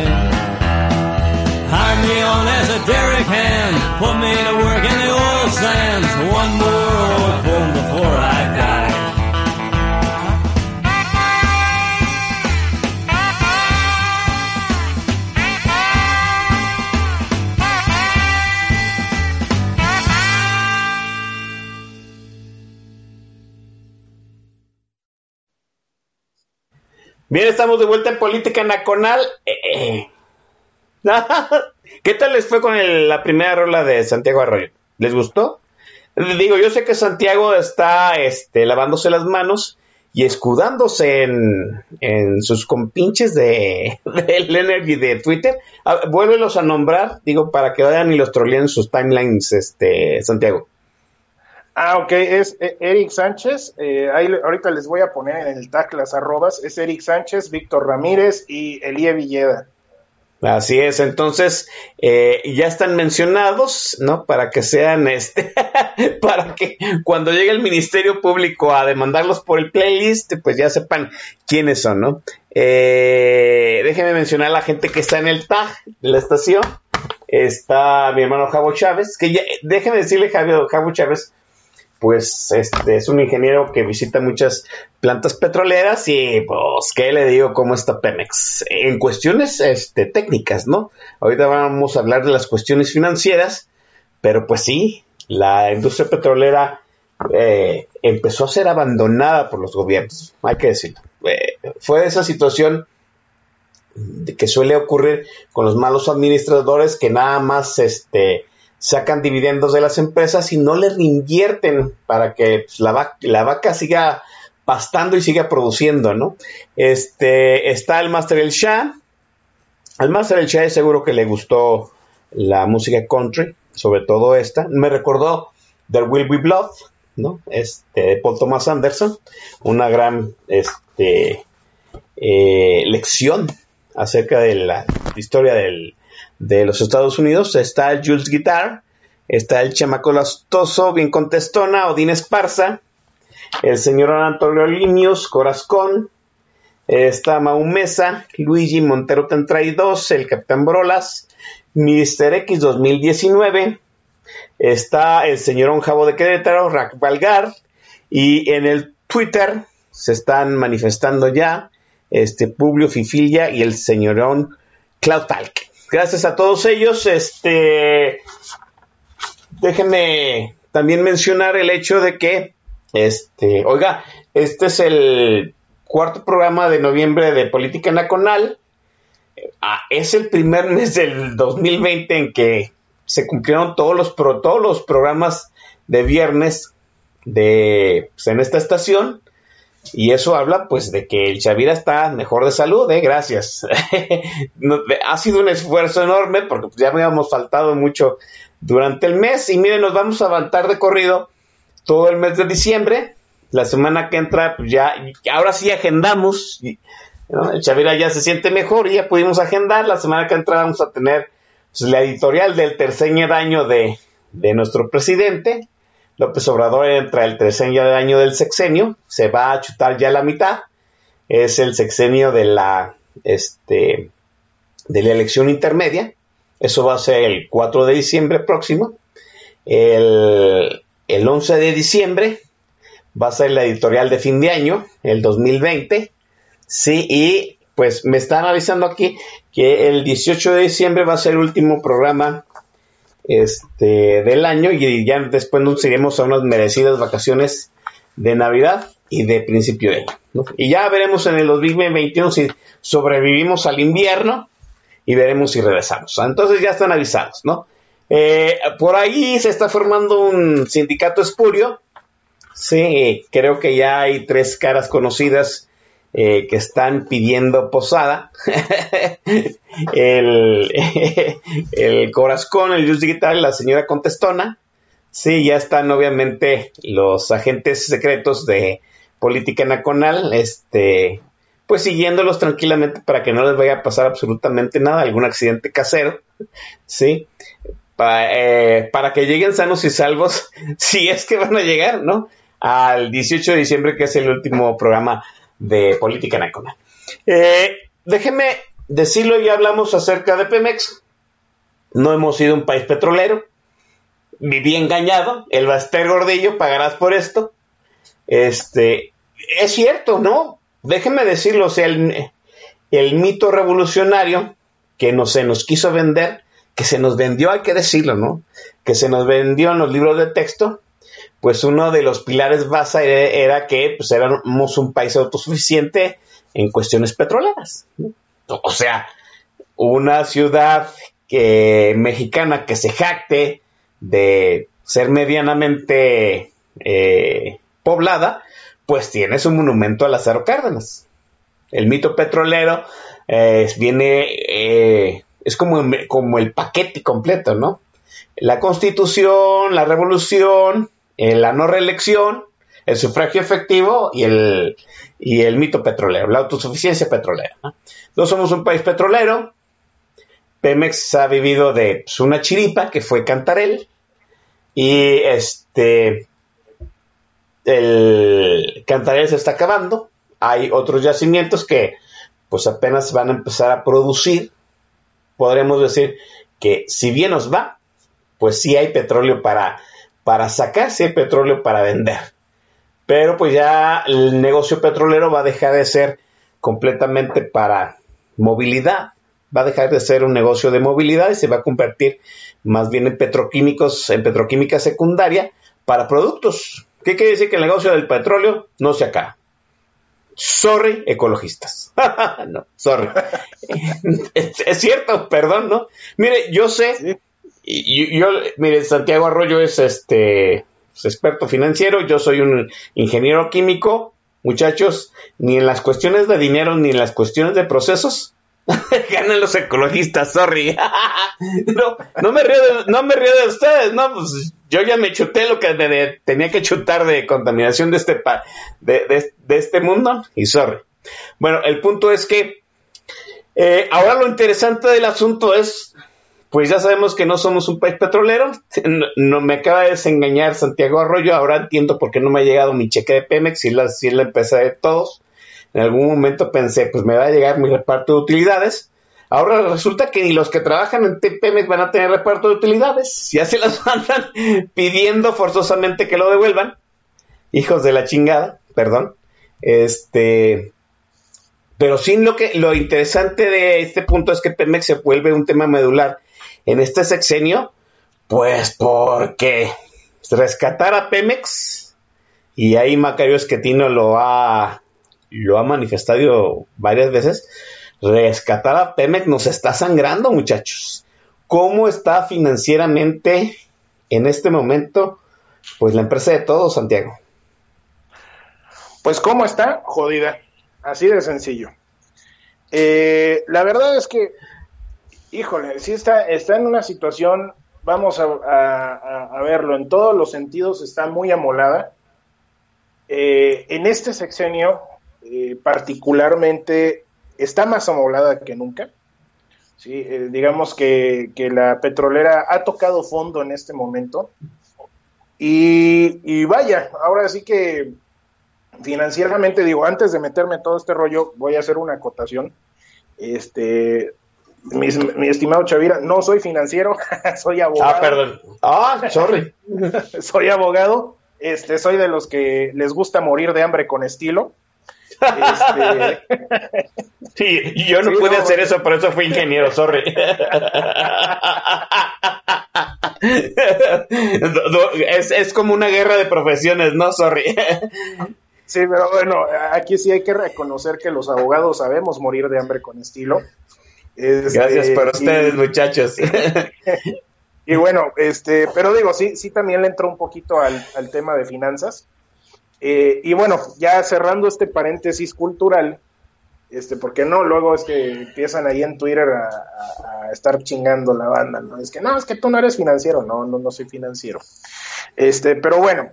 Hire me on as a derrick hand, put me to work in the oil sands. One more boom before I die. Bien, estamos de vuelta en Política Nacional. Eh, eh. ¿Qué tal les fue con el- la primera rola de Santiago Arroyo? ¿Les gustó? Digo, yo sé que Santiago está este, lavándose las manos y escudándose en, en sus compinches de, del Energy de Twitter. Vuélvelos a nombrar, digo, para que vayan y los troleen en sus timelines, este, Santiago. Ah, ok, es eh, Eric Sánchez. eh, ahí ahorita les voy a poner en el tag las arrobas. Es Eric Sánchez, Víctor Ramírez y Elie Villeda. Así es, entonces eh, ya están mencionados, ¿no? Para que sean, este, para que cuando llegue el Ministerio Público a demandarlos por el playlist, pues ya sepan quiénes son, ¿no? Eh, déjenme mencionar a la gente que está en el tag de la estación. Está mi hermano Javo Chávez, que ya, déjenme decirle, Javi- Javo Chávez, pues este es un ingeniero que visita muchas plantas petroleras y pues qué le digo cómo está Pemex en cuestiones este, técnicas, ¿no? Ahorita vamos a hablar de las cuestiones financieras, pero pues sí, la industria petrolera eh, empezó a ser abandonada por los gobiernos, hay que decirlo. Eh, fue esa situación que suele ocurrir con los malos administradores que nada más este sacan dividendos de las empresas y no le reinvierten para que pues, la, la vaca siga pastando y siga produciendo, ¿no? Este, está el Master El Shah. Al Master El Shah seguro que le gustó la música country, sobre todo esta. Me recordó There Will Be Blood, ¿no? Este, de Paul Thomas Anderson. Una gran este, eh, lección acerca de la historia del, de los Estados Unidos. Está el Jules Guitar, está el chamaco lastoso, bien contestona, Odín Esparza, el señor Antonio Linius, Corazcón, está Maumesa, Luigi Montero 32, el Capitán Brolas, Mister X 2019, está el señor Onjabo de Querétaro, Rack Valgar, y en el Twitter se están manifestando ya este Publio Fifilia y el señorón Cloud. Gracias a todos ellos. Este, déjenme también mencionar el hecho de que, este, oiga, este es el cuarto programa de noviembre de Política Nacional. Ah, es el primer mes del 2020 en que se cumplieron todos los, todos los programas de viernes de, pues, en esta estación. Y eso habla pues de que el Chavira está mejor de salud, ¿eh? gracias. ha sido un esfuerzo enorme porque pues, ya habíamos faltado mucho durante el mes y miren, nos vamos a avanzar de corrido todo el mes de diciembre. La semana que entra pues ya, ahora sí agendamos. El Chavira ya se siente mejor y ya pudimos agendar. La semana que entra vamos a tener pues, la editorial del tercer año de, de nuestro presidente López Obrador entra el tercer año del sexenio, se va a chutar ya la mitad, es el sexenio de la, este, de la elección intermedia, eso va a ser el 4 de diciembre próximo, el, el 11 de diciembre va a ser la editorial de fin de año, el 2020, sí, y pues me están avisando aquí que el 18 de diciembre va a ser el último programa este, del año y ya después nos iremos a unas merecidas vacaciones de Navidad y de principio de año. Y ya veremos en el 2021 si sobrevivimos al invierno y veremos si regresamos. Entonces ya están avisados, ¿no? Eh, por ahí se está formando un sindicato espurio. Sí, creo que ya hay tres caras conocidas eh, que están pidiendo posada. el, el Corazón, el Just Digital, la señora Contestona. Sí, ya están obviamente los agentes secretos de política nacional, este, pues siguiéndolos tranquilamente para que no les vaya a pasar absolutamente nada, algún accidente casero, sí, eh, para que lleguen sanos y salvos, si es que van a llegar, ¿no? Al 18 de diciembre, que es el último programa de política nacional. Eh, déjeme decirlo, ya hablamos acerca de Pemex. No hemos sido un país petrolero. Viví engañado. El Baster Gordillo, pagarás por esto. Este, es cierto, ¿no? Déjeme decirlo, o sea, el, el mito revolucionario que no se nos quiso vender, que se nos vendió, hay que decirlo, ¿no? Que se nos vendió en los libros de texto, pues uno de los pilares base era, que pues, éramos un país autosuficiente en cuestiones petroleras. O sea, una ciudad que, mexicana que se jacte de ser medianamente eh, poblada, pues tiene su monumento a Lázaro Cárdenas. El mito petrolero eh, viene, eh, es como, como el paquete completo, ¿no? La constitución, la revolución, la no reelección, el sufragio efectivo y el, y el mito petrolero, la autosuficiencia petrolera. ¿no? somos un país petrolero. Pemex ha vivido de pues, una chiripa que fue Cantarel y este el Cantarel se está acabando. Hay otros yacimientos que pues apenas van a empezar a producir. Podremos decir que si bien nos va, pues sí hay petróleo para para sacarse el petróleo para vender. Pero pues ya el negocio petrolero va a dejar de ser completamente para movilidad, va a dejar de ser un negocio de movilidad y se va a convertir más bien en petroquímicos, en petroquímica secundaria para productos. ¿Qué quiere decir que el negocio del petróleo no se acaba? Sorry, ecologistas. no, sorry. es, cierto, perdón, ¿no? Mire, yo sé, y, yo, mire, Santiago Arroyo es este experto financiero, yo soy un ingeniero químico, muchachos, ni en las cuestiones de dinero ni en las cuestiones de procesos ganan los ecologistas, sorry. no, no me río de, no me río de ustedes, no, pues yo ya me chuté lo que tenía que chutar de contaminación de este de, de, este mundo y sorry. Bueno, el punto es que eh, ahora lo interesante del asunto es, pues ya sabemos que no somos un país petrolero. No, me acaba de desengañar Santiago Arroyo. Ahora entiendo por qué no me ha llegado mi cheque de Pemex, si la, la empresa de todos. En algún momento pensé, pues me va a llegar mi reparto de utilidades. Ahora resulta que ni los que trabajan en Pemex van a tener reparto de utilidades. Ya se las mandan pidiendo forzosamente que lo devuelvan. Hijos de la chingada, perdón. Este, pero sí lo que lo interesante de este punto es que Pemex se vuelve un tema medular en este sexenio, pues porque rescatar a Pemex y ahí Macario Esquetino lo ha lo ha manifestado varias veces, rescatar a Pemex nos está sangrando, muchachos. ¿Cómo está financieramente en este momento, pues la empresa de todos, Santiago? Pues cómo está, jodida, así de sencillo. Eh, la verdad es que, híjole, sí está, está en una situación, vamos a, verlo, en todos los sentidos está muy amolada. Eh, en este sexenio, eh, particularmente está más amolada que nunca. ¿sí? Eh, digamos que, la petrolera ha tocado fondo en este momento. Y, vaya, ahora sí que financieramente, digo, antes de meterme en todo este rollo, voy a hacer una acotación. Este, mi, mi, estimado Chavira, no soy financiero, soy abogado. Ah, perdón. Ah, sorry. soy abogado, este, soy de los que les gusta morir de hambre con estilo. Este... Sí, yo no pude hacer eso, por eso fui ingeniero, sorry. es, es como una guerra de profesiones, ¿no? Sorry. Sí, pero bueno, aquí sí hay que reconocer que los abogados sabemos morir de hambre con estilo. Este, Gracias por ustedes, muchachos. Y bueno, este, pero digo, sí, sí también le entró un poquito al, al tema de finanzas. Eh, y bueno, ya cerrando este paréntesis cultural, este, porque no, luego es que empiezan ahí en Twitter a, estar chingando la banda, ¿no? Es que no, es que tú no eres financiero, no, no, no soy financiero. Este, pero bueno,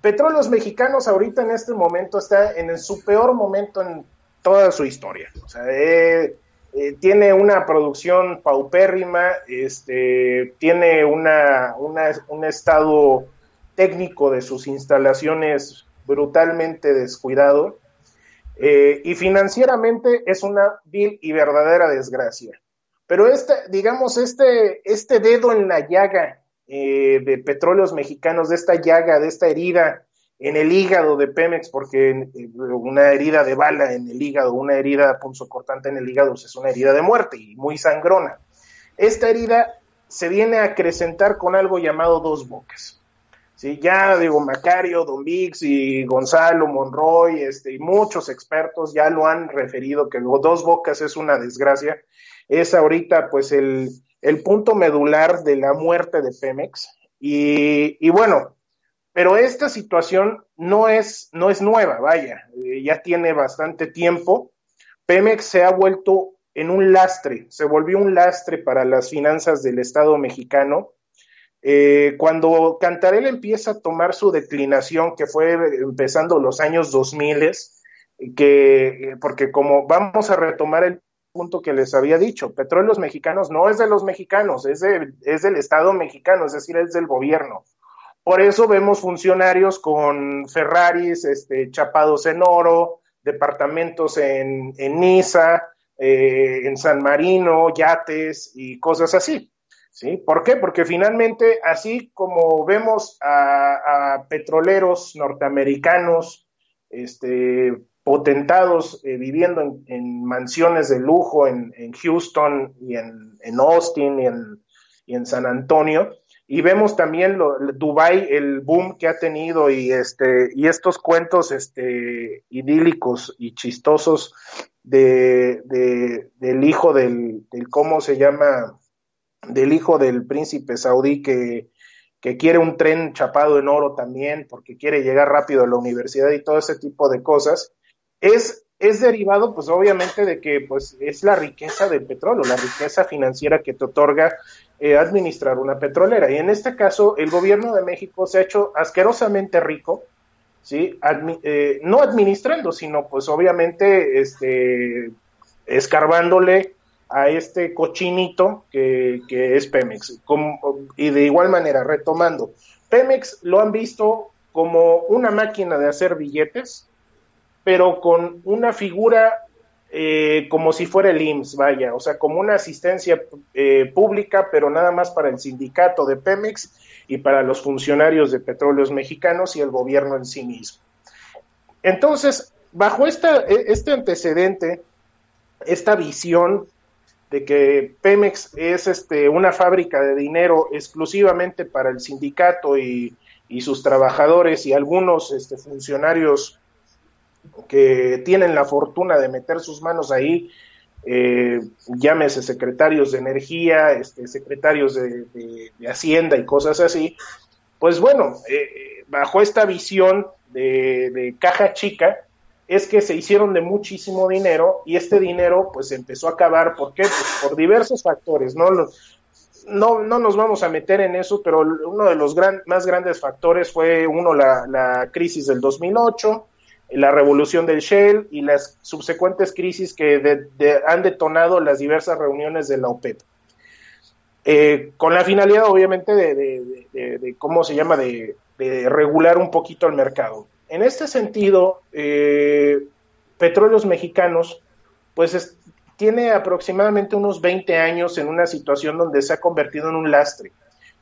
Petróleos Mexicanos ahorita en este momento está en su peor momento en toda su historia. O sea, eh, eh, tiene una producción paupérrima, este, tiene una, un estado técnico de sus instalaciones brutalmente descuidado eh, y financieramente es una vil y verdadera desgracia. Pero este, digamos, este, este dedo en la llaga eh, de petróleos mexicanos, de esta llaga, de esta herida en el hígado de Pemex, porque una herida de bala en el hígado, una herida punzocortante en el hígado pues, es una herida de muerte y muy sangrona. Esta herida se viene a acrecentar con algo llamado dos bocas. Sí, ya digo, Macario, Don Vix y Gonzalo, Monroy, este, y muchos expertos ya lo han referido que Dos Bocas es una desgracia. Es ahorita pues el, el punto medular de la muerte de Pemex. Y, y bueno, pero esta situación no es, no es nueva, vaya, eh, ya tiene bastante tiempo. Pemex se ha vuelto en un lastre, se volvió un lastre para las finanzas del Estado mexicano eh, cuando Cantarell empieza a tomar su declinación, que fue empezando los años 2000, que, porque como vamos a retomar el punto que les había dicho, Petróleos Mexicanos no es de los mexicanos, es, es del Estado mexicano, es decir, es del gobierno. Por eso vemos funcionarios con Ferraris este, chapados en oro, departamentos en, Niza, eh, en San Marino, yates y cosas así. ¿Sí? ¿Por qué? Porque finalmente, así como vemos a, petroleros norteamericanos este, potentados eh, viviendo en, mansiones de lujo en, Houston y en, Austin y en, San Antonio, y vemos también lo, Dubai el boom que ha tenido y este y estos cuentos este idílicos y chistosos de, de del hijo del, del cómo se llama del hijo del príncipe saudí que, que quiere un tren chapado en oro también porque quiere llegar rápido a la universidad y todo ese tipo de cosas, es, es derivado pues obviamente de que pues es la riqueza del petróleo, la riqueza financiera que te otorga eh, administrar una petrolera. Y en este caso el gobierno de México se ha hecho asquerosamente rico, ¿sí? Eh, no administrando, sino pues obviamente este, escarbándole a este cochinito que, que es Pemex. Y de igual manera, retomando, Pemex lo han visto como una máquina de hacer billetes, pero con una figura eh, como si fuera el IMSS, vaya, o sea, como una asistencia eh, pública, pero nada más para el sindicato de Pemex y para los funcionarios de petróleos mexicanos y el gobierno en sí mismo. Entonces, bajo esta, e, este antecedente, esta visión de que Pemex es este, una fábrica de dinero exclusivamente para el sindicato y, y sus trabajadores y algunos este, funcionarios que tienen la fortuna de meter sus manos ahí, eh, llámese secretarios de energía, este, secretarios de, Hacienda y cosas así, pues bueno, eh, bajo esta visión de, de caja chica, es que se hicieron de muchísimo dinero y este dinero pues empezó a acabar. ¿Por qué? Pues por diversos factores, ¿no? No, no nos vamos a meter en eso, pero uno de los gran, más grandes factores fue, uno, la, la crisis del 2008, la revolución del Shell y las subsecuentes crisis que han detonado las diversas reuniones de la OPEP. Eh, con la finalidad, obviamente, de, cómo se llama, de, regular un poquito el mercado. En este sentido, eh, Petróleos Mexicanos, pues es, tiene aproximadamente unos 20 años en una situación donde se ha convertido en un lastre.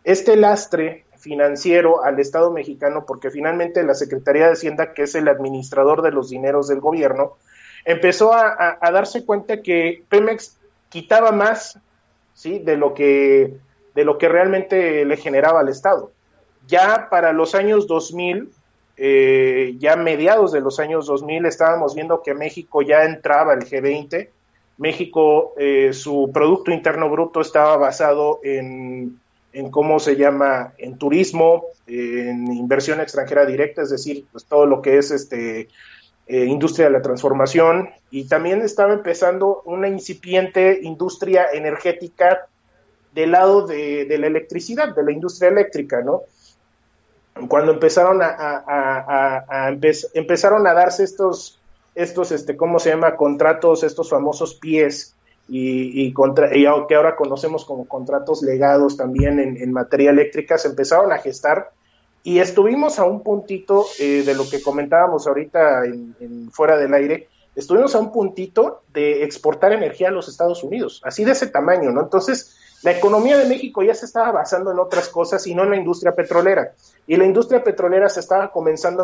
Este lastre financiero al Estado mexicano, porque finalmente la Secretaría de Hacienda, que es el administrador de los dineros del gobierno, empezó a, darse cuenta que Pemex quitaba más ¿sí? de, lo que, de lo que realmente le generaba al Estado. Ya para los años 2000, eh, ya mediados de los años 2000 estábamos viendo que México ya entraba al G20. México, eh, su Producto Interno Bruto estaba basado en, en, cómo se llama, en turismo, en inversión extranjera directa, es decir, pues todo lo que es este, eh, industria de la transformación, y también estaba empezando una incipiente industria energética del lado de, de la electricidad, de la industria eléctrica, ¿no? cuando empezaron a, a, a, a empe empezaron a darse estos, estos, este, ¿cómo se llama? Contratos, estos famosos pies y, y, contra, y que ahora conocemos como contratos legados también en, materia eléctrica, se empezaron a gestar y estuvimos a un puntito eh, de lo que comentábamos ahorita en fuera del aire, estuvimos a un puntito de exportar energía a los Estados Unidos, así de ese tamaño, ¿no? Entonces, la economía de México ya se estaba basando en otras cosas y no en la industria petrolera. Y la industria petrolera se estaba comenzando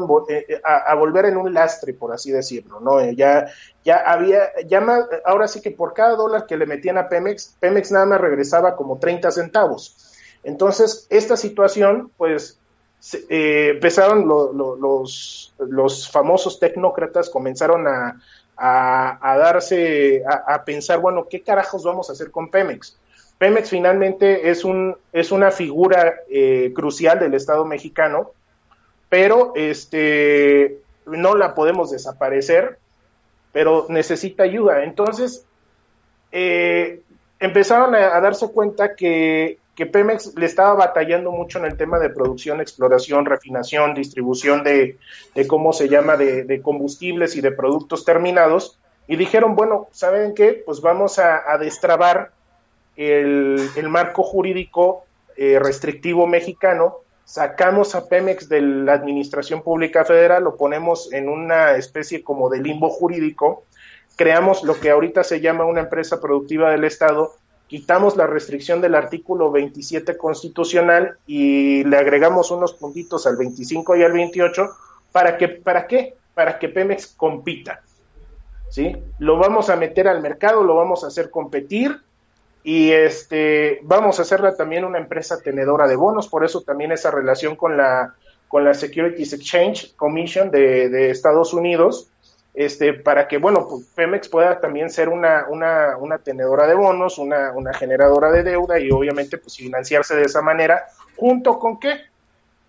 a, a volver en un lastre, por así decirlo, ¿no? Eh, ya, había, ya más, ahora sí que por cada dólar que le metían a Pemex, Pemex nada más regresaba como 30 centavos. Entonces, esta situación, pues, eh, empezaron lo, lo, los, famosos tecnócratas, comenzaron a, darse, a pensar, bueno, ¿qué carajos vamos a hacer con Pemex? Pemex finalmente es, un, es una figura eh, crucial del Estado mexicano, pero este, no la podemos desaparecer, pero necesita ayuda. Entonces, eh, empezaron a, darse cuenta que, Pemex le estaba batallando mucho en el tema de producción, exploración, refinación, distribución de, de cómo se llama, de, de, combustibles y de productos terminados, y dijeron, bueno, ¿saben qué? Pues vamos a, a destrabar el, el marco jurídico eh, restrictivo mexicano, sacamos a Pemex de la Administración Pública Federal, lo ponemos en una especie como de limbo jurídico, creamos lo que ahorita se llama una empresa productiva del Estado quitamos la restricción del artículo 27 constitucional y le agregamos unos puntitos al 25 y al 28 para que para qué? Para que Pemex compita. ¿Sí? Lo vamos a meter al mercado, lo vamos a hacer competir y este vamos a hacerla también una empresa tenedora de bonos, por eso también esa relación con la con la Securities Exchange Commission de, de Estados Unidos, este, para que, bueno, pues Pemex pueda también ser una, una, una tenedora de bonos, una, una generadora de deuda y obviamente pues financiarse de esa manera, junto con qué?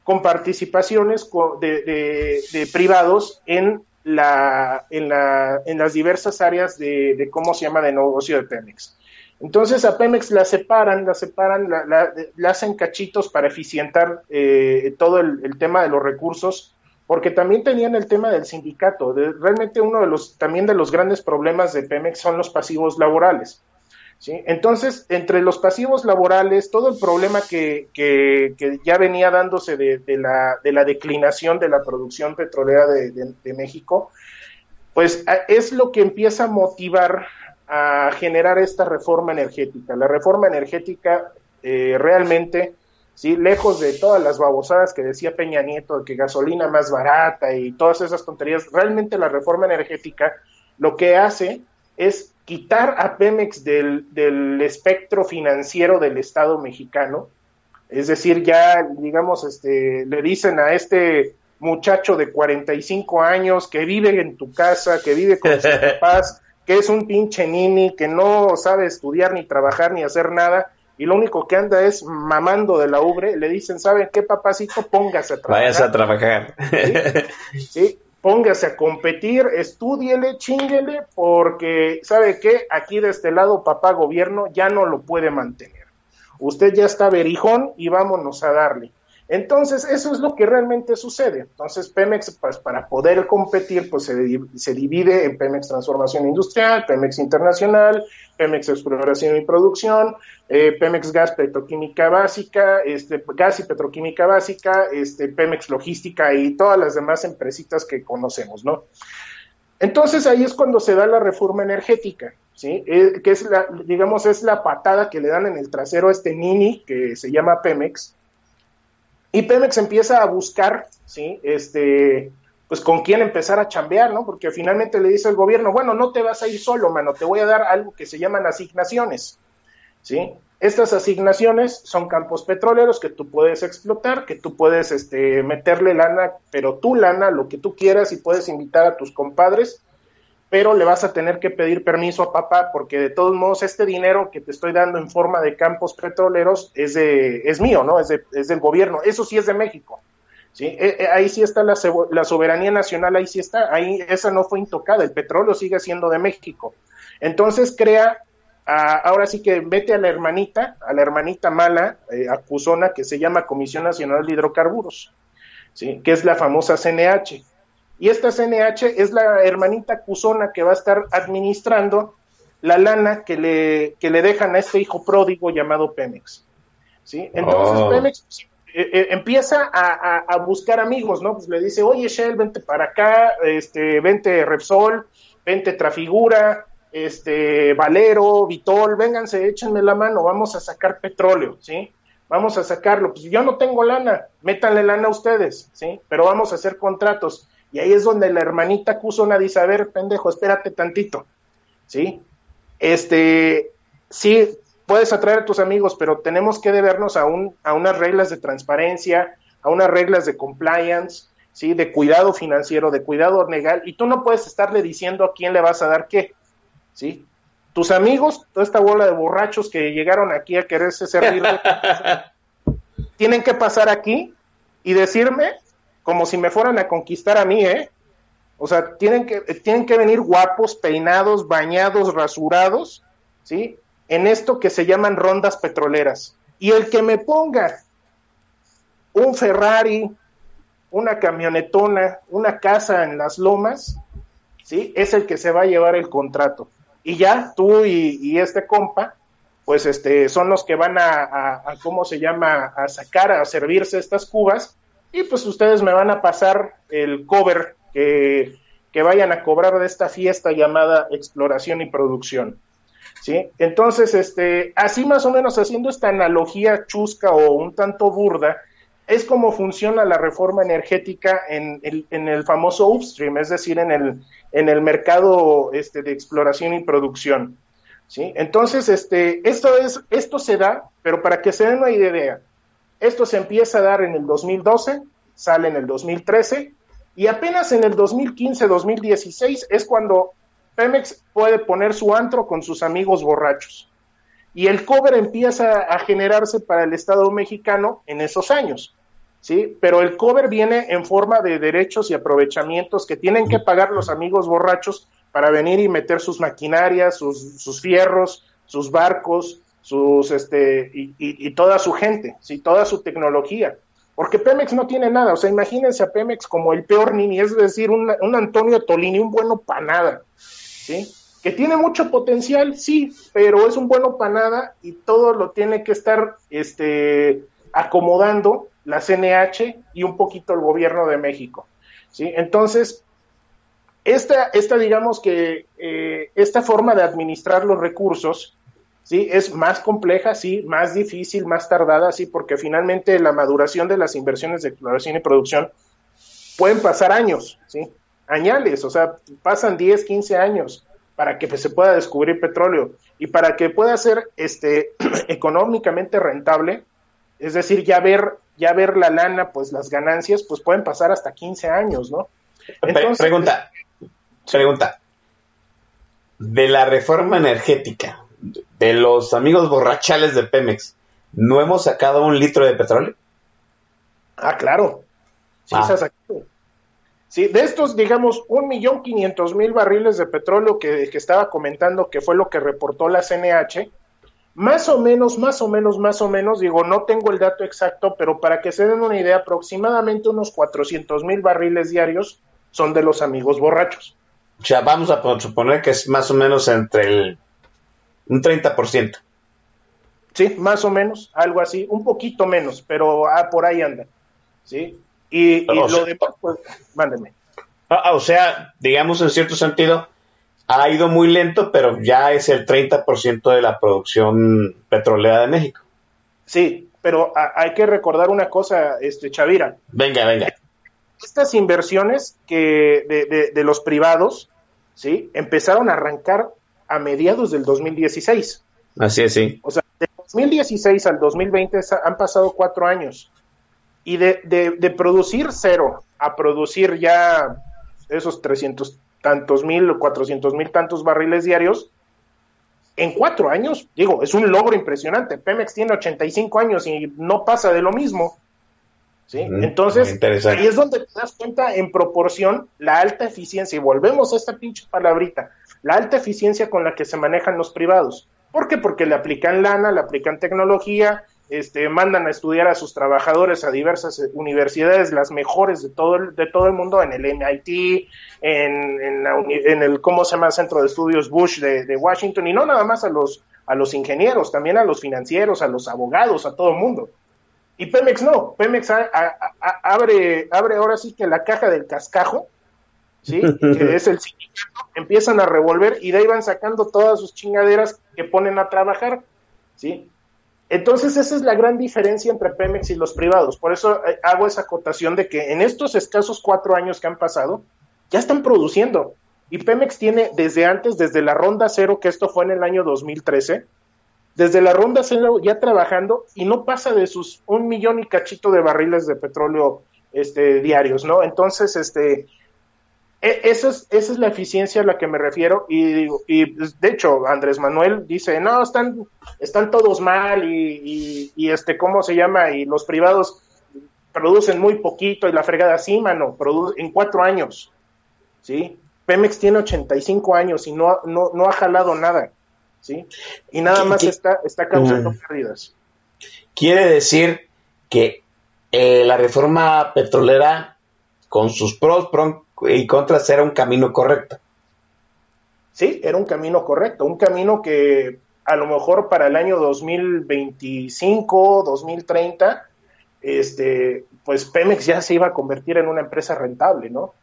Con participaciones de, de, privados en la, en, la, en las diversas áreas de, de, cómo se llama, de negocio de Pemex. Entonces a Pemex la separan, la separan, la, la, la hacen cachitos para eficientar eh, todo el, tema de los recursos, porque también tenían el tema del sindicato. Realmente uno de los, también de los grandes problemas de Pemex son los pasivos laborales. Entonces, entre los pasivos laborales, todo el problema que, ya venía dándose de, la, de la declinación de la producción petrolera de México, pues es lo que empieza a motivar a generar esta reforma energética. La reforma energética eh, realmente, sí, lejos de todas las babosadas que decía Peña Nieto, de que gasolina más barata y todas esas tonterías, realmente la reforma energética lo que hace es quitar a Pemex del, del espectro financiero del Estado mexicano, es decir, ya, digamos, este, le dicen a este muchacho de 45 años que vive en tu casa, que vive con sus papás, que es un pinche nini, que no sabe estudiar ni trabajar ni hacer nada, y lo único que anda es mamando de la ubre, le dicen, ¿saben qué, papacito? Póngase a trabajar. Váyase a trabajar. ¿Sí? ¿Sí? Póngase a competir, estudiele, chinguele, porque, ¿sabe qué? Aquí de este lado, papá gobierno ya no lo puede mantener. Usted ya está verijón y vámonos a darle. Entonces, eso es lo que realmente sucede. Entonces, Pemex, pues, para poder competir, pues se, se, divide en Pemex Transformación Industrial, Pemex Internacional, Pemex Exploración y Producción, eh, Pemex Gas Petroquímica Básica, este, Gas y Petroquímica Básica, este, Pemex Logística y todas las demás empresitas que conocemos, ¿no? Entonces, ahí es cuando se da la reforma energética. ¿Sí? Eh, que es la, digamos, es la patada que le dan en el trasero a este nini que se llama Pemex, y Pemex empieza a buscar, ¿sí? Este, pues con quién empezar a chambear, ¿no? Porque finalmente le dice el gobierno, bueno, no te vas a ir solo, mano, te voy a dar algo que se llaman asignaciones, ¿sí? Estas asignaciones son campos petroleros que tú puedes explotar, que tú puedes este, meterle lana, pero tú lana, lo que tú quieras y puedes invitar a tus compadres pero le vas a tener que pedir permiso a papá porque de todos modos este dinero que te estoy dando en forma de campos petroleros es de es mío, ¿no? Es, de, es del gobierno, eso sí es de México. ¿sí? Eh, eh, ahí sí está la, soberanía nacional, ahí sí está, ahí esa no fue intocada, el petróleo sigue siendo de México. Entonces crea, a, ahora sí que vete a la hermanita, a la hermanita mala, eh, acusona, que se llama Comisión Nacional de Hidrocarburos, ¿sí? que es la famosa CNH y esta CNH es la hermanita cuzona que va a estar administrando la lana que le, que le dejan a este hijo pródigo llamado Pemex. ¿sí? Entonces oh. Pemex eh, eh, empieza a, a, a, buscar amigos, ¿no? Pues le dice, oye Shell, vente para acá, este, vente Repsol, vente Trafigura, este, Valero, Vitol, vénganse, échenme la mano, vamos a sacar petróleo, ¿sí? Vamos a sacarlo. Pues yo no tengo lana, métanle lana a ustedes, ¿sí? Pero vamos a hacer contratos. Y ahí es donde la hermanita Cusona dice, a ver, pendejo, espérate tantito, ¿sí? Este, sí, puedes atraer a tus amigos, pero tenemos que debernos a, un, a unas reglas de transparencia, a unas reglas de compliance, ¿sí? De cuidado financiero, de cuidado legal, y tú no puedes estarle diciendo a quién le vas a dar qué, ¿sí? Tus amigos, toda esta bola de borrachos que llegaron aquí a quererse servir, tienen que pasar aquí y decirme como si me fueran a conquistar a mí, ¿eh? O sea, tienen que, tienen que venir guapos, peinados, bañados, rasurados, ¿sí? En esto que se llaman rondas petroleras. Y el que me ponga un Ferrari, una camionetona, una casa en las lomas, ¿sí? Es el que se va a llevar el contrato. Y ya tú y, este compa, pues este, son los que van a, ¿cómo se llama?, a sacar, a servirse estas cubas y pues ustedes me van a pasar el cover que, vayan a cobrar de esta fiesta llamada exploración y producción. ¿sí? Entonces, este, así más o menos haciendo esta analogía chusca o un tanto burda, es como funciona la reforma energética en el, en el famoso upstream, es decir, en el, en el mercado este, de exploración y producción. ¿sí? Entonces, este, esto, es, esto se da, pero para que se den una idea, esto se empieza a dar en el 2012, sale en el 2013, y apenas en el 2015-2016 es cuando Pemex puede poner su antro con sus amigos borrachos. Y el cover empieza a generarse para el Estado mexicano en esos años. ¿sí? Pero el cover viene en forma de derechos y aprovechamientos que tienen que pagar los amigos borrachos para venir y meter sus maquinarias, sus, sus fierros, sus barcos, sus este y, y, toda su gente, sí, toda su tecnología. Porque Pemex no tiene nada, o sea, imagínense a Pemex como el peor nini, es decir, un, un Antonio Tolini, un bueno para nada, ¿sí? Que tiene mucho potencial, sí, pero es un bueno para nada y todo lo tiene que estar este, acomodando la CNH y un poquito el gobierno de México, ¿sí? Entonces, esta, esta digamos que eh, esta forma de administrar los recursos, ¿sí? Es más compleja, sí, más difícil, más tardada, sí, porque finalmente la maduración de las inversiones de exploración y producción pueden pasar años, ¿sí? Añales, o sea, pasan 10, 15 años para que se pueda descubrir petróleo y para que pueda ser este económicamente rentable, es decir, ya ver ya ver la lana, pues las ganancias, pues pueden pasar hasta 15 años, ¿no? Entonces, pregunta, pregunta. De la reforma energética, de los amigos borrachales de Pemex, ¿no hemos sacado un litro de petróleo? Ah, claro. Sí, ah. se ha sacado. Sí, de estos, digamos, un millón quinientos mil barriles de petróleo que, que, estaba comentando que fue lo que reportó la CNH, más o menos, más o menos, más o menos, digo, no tengo el dato exacto, pero para que se den una idea, aproximadamente unos cuatrocientos mil barriles diarios son de los amigos borrachos. O sea, vamos a suponer que es más o menos entre el un 30%. Sí, más o menos, algo así, un poquito menos, pero ah, por ahí anda. ¿Sí? Y, y lo sea, demás, pues, mándeme. Ah, o sea, digamos en cierto sentido, ha ido muy lento, pero ya es el 30% de la producción petrolera de México. Sí, pero a, hay que recordar una cosa, este Chavira. Venga, venga. Estas inversiones que de, de, de los privados, ¿sí? Empezaron a arrancar a mediados del 2016. Así es, sí. O sea, de 2016 al 2020 han pasado cuatro años. Y de, de, de producir cero a producir ya esos 300 tantos mil, 400 mil tantos barriles diarios, en cuatro años, digo, es un logro impresionante. Pemex tiene 85 años y no pasa de lo mismo. ¿sí? Mm, Entonces, ahí es donde te das cuenta en proporción la alta eficiencia, y volvemos a esta pinche palabrita, la alta eficiencia con la que se manejan los privados. ¿Por qué? Porque le aplican lana, le aplican tecnología, este, mandan a estudiar a sus trabajadores a diversas universidades, las mejores de todo el, de todo el mundo, en el MIT, en, en, la, en el, ¿cómo se llama? Centro de Estudios Bush de, Washington, y no nada más a los, a los ingenieros, también a los financieros, a los abogados, a todo el mundo. Y Pemex no, Pemex abre, abre ahora sí que la caja del cascajo, ¿sí? que es el sindicato, empiezan a revolver y de ahí van sacando todas sus chingaderas que ponen a trabajar, ¿sí? Entonces, esa es la gran diferencia entre Pemex y los privados. Por eso eh, hago esa acotación de que en estos escasos cuatro años que han pasado, ya están produciendo. Y Pemex tiene desde antes, desde la ronda cero, que esto fue en el año 2013, desde la ronda cero ya trabajando y no pasa de sus un millón y cachito de barriles de petróleo este, diarios, ¿no? Entonces, este, esa es, esa es la eficiencia a la que me refiero y, y pues, de hecho Andrés Manuel dice, no, están, están todos mal y, y, y, este, ¿cómo se llama? Y los privados producen muy poquito y la fregada sí, mano, en cuatro años, ¿sí? Pemex tiene 85 años y no, no, no ha jalado nada, ¿sí? Y nada más está, está causando mm. pérdidas. Quiere decir que eh, la reforma petrolera con sus pros, pros y contras era un camino correcto. Sí, era un camino correcto, un camino que a lo mejor para el año 2025, 2030, este, pues Pemex ya se iba a convertir en una empresa rentable, ¿no?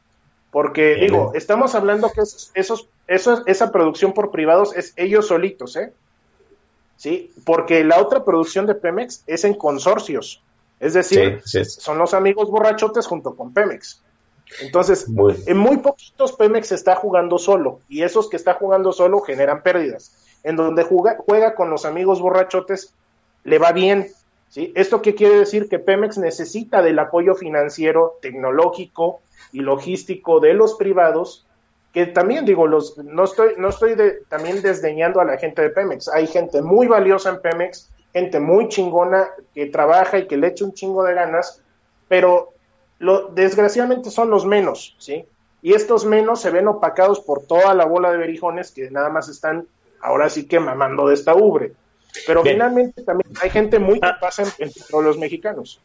Porque, digo, estamos hablando que esos, esos, esos- esa producción por privados es ellos solitos, ¿eh? Sí, porque la otra producción de Pemex es en consorcios. Es decir, Sí, sí. son los amigos borrachotes junto con Pemex. Entonces, Muy- en muy poquitos Pemex está jugando solo y esos que está jugando solo generan pérdidas. En donde juega, juega con los amigos borrachotes le va bien. ¿sí? ¿Esto qué quiere decir? Que Pemex necesita del apoyo financiero, tecnológico y logístico de los privados, que también digo, los, no estoy, no estoy de- también desdeñando a la gente de Pemex. Hay gente muy valiosa en Pemex, gente muy chingona que trabaja y que le echa un chingo de ganas, pero lo, desgraciadamente son los menos, ¿sí? Y estos menos se ven opacados por toda la bola de berijones que nada más están ahora sí que mamando de esta ubre. Pero Bien. finalmente también hay gente muy capaz en, entre los mexicanos.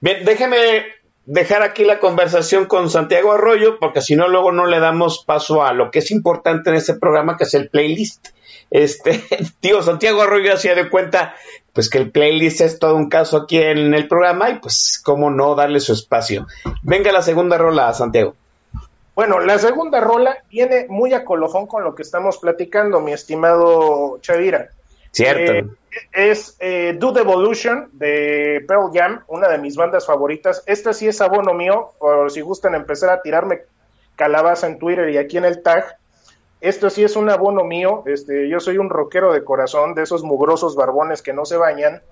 Bien, déjeme dejar aquí la conversación con Santiago Arroyo, porque si no, luego no le damos paso a lo que es importante en este programa, que es el playlist. Este, tío Santiago Arroyo hacía de cuenta, pues que el playlist es todo un caso aquí en el programa y pues cómo no darle su espacio. Venga la segunda rola, Santiago. Bueno, la segunda rola viene muy a colofón con lo que estamos platicando, mi estimado Chavira. Cierto. Eh, es eh, Do the Evolution de Pearl Jam, una de mis bandas favoritas. Esta sí es abono mío, por si gustan empezar a tirarme calabaza en Twitter y aquí en el tag. Esto sí es un abono mío. Este, yo soy un rockero de corazón, de esos mugrosos barbones que no se bañan,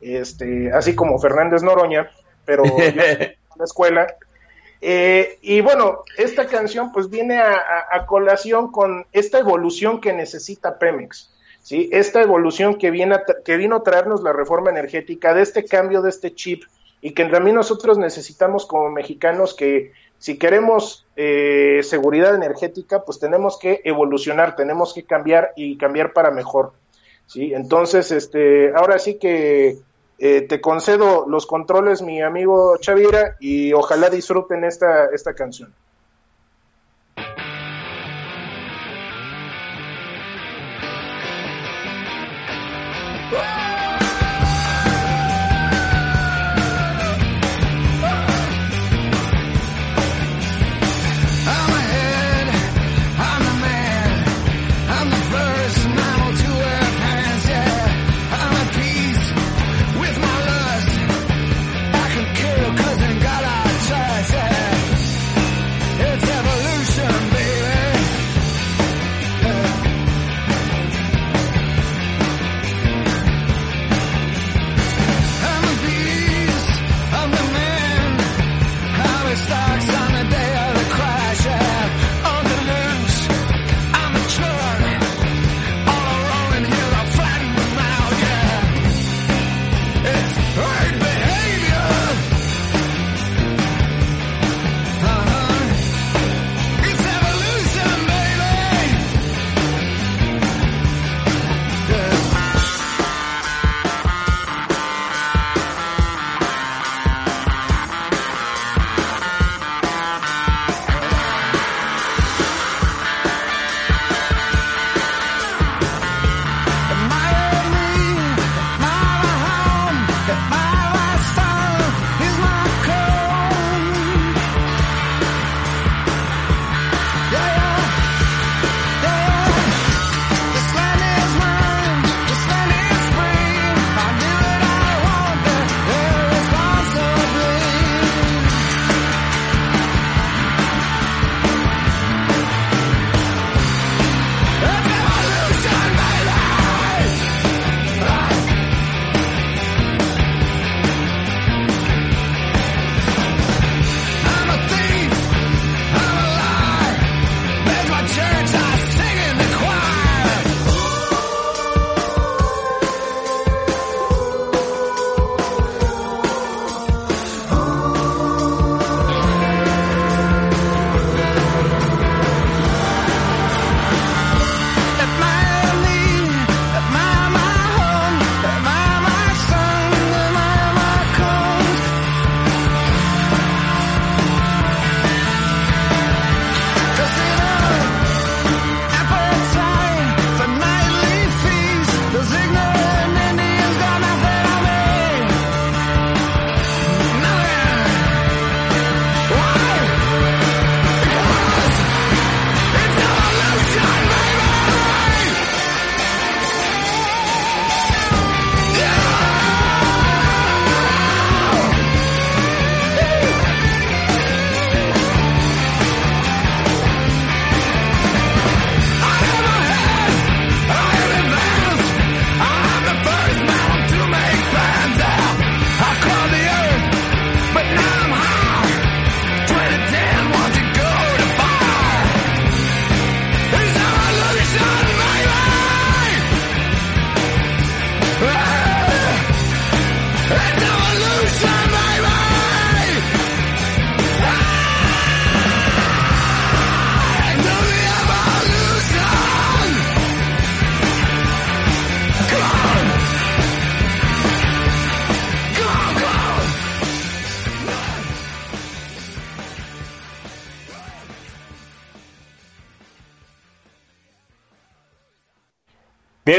este, así como Fernández Noroña, pero yo en la escuela. Eh, y bueno, esta canción pues viene a, a- a colación con esta evolución que necesita Pemex. ¿sí? Esta evolución que, viene a que vino a traernos la reforma energética, de este cambio, de este chip, y que también nosotros necesitamos como mexicanos que si queremos eh, seguridad energética, pues tenemos que evolucionar, tenemos que cambiar y cambiar para mejor. ¿sí? Entonces, este, ahora sí que eh, te concedo los controles, mi amigo Chavira, y ojalá disfruten esta, esta canción.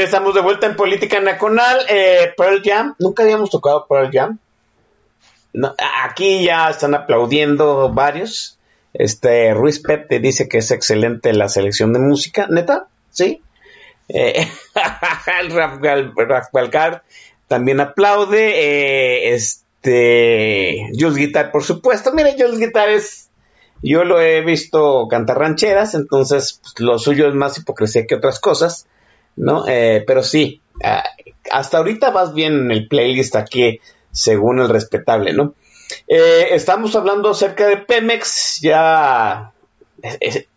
Estamos de vuelta en Política Nacional. Eh, Pearl Jam, nunca habíamos tocado Pearl Jam. No, aquí ya están aplaudiendo varios. Este Ruiz Pep te dice que es excelente la selección de música. ¿Neta? ¿Sí? Eh, el Rafael, también aplaude. eh, este Jules Guitar, por supuesto. Mire, Jules Guitar es. Yo lo he visto cantar rancheras, entonces pues, lo suyo es más hipocresía que otras cosas, ¿no? Eh, pero sí, ah, hasta ahorita vas bien en el playlist aquí, según el respetable, ¿no? Eh, estamos hablando acerca de Pemex, ya,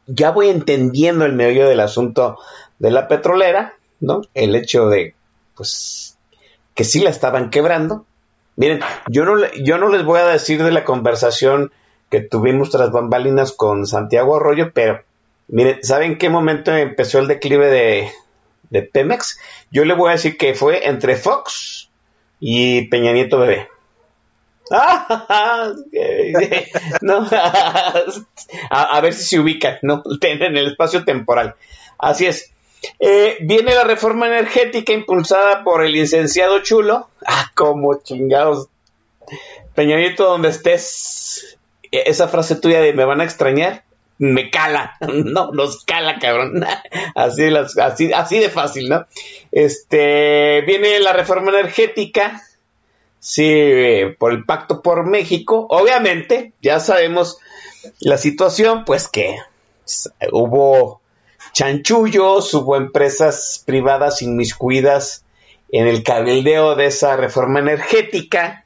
ya voy entendiendo el meollo del asunto de la petrolera, ¿no? El hecho de, pues, que sí la estaban quebrando. Miren, yo no, yo no les voy a decir de la conversación que tuvimos tras bambalinas con Santiago Arroyo, pero miren, ¿saben qué momento empezó el declive de, de Pemex? Yo le voy a decir que fue entre Fox y Peña Nieto Bebé. No, a, a ver si se ubican, ¿no? En el espacio temporal. Así es. Eh, viene la reforma energética impulsada por el licenciado Chulo. Ah, como chingados. Peña Nieto, donde estés, e- esa frase tuya de me van a extrañar, me cala. No, nos cala, cabrón. Así, así, de fácil, ¿no? Este, viene la reforma energética. Sí, eh, por el Pacto por México. Obviamente, ya sabemos la situación, pues que hubo chanchullos, hubo empresas privadas inmiscuidas en el cabildeo de esa reforma energética.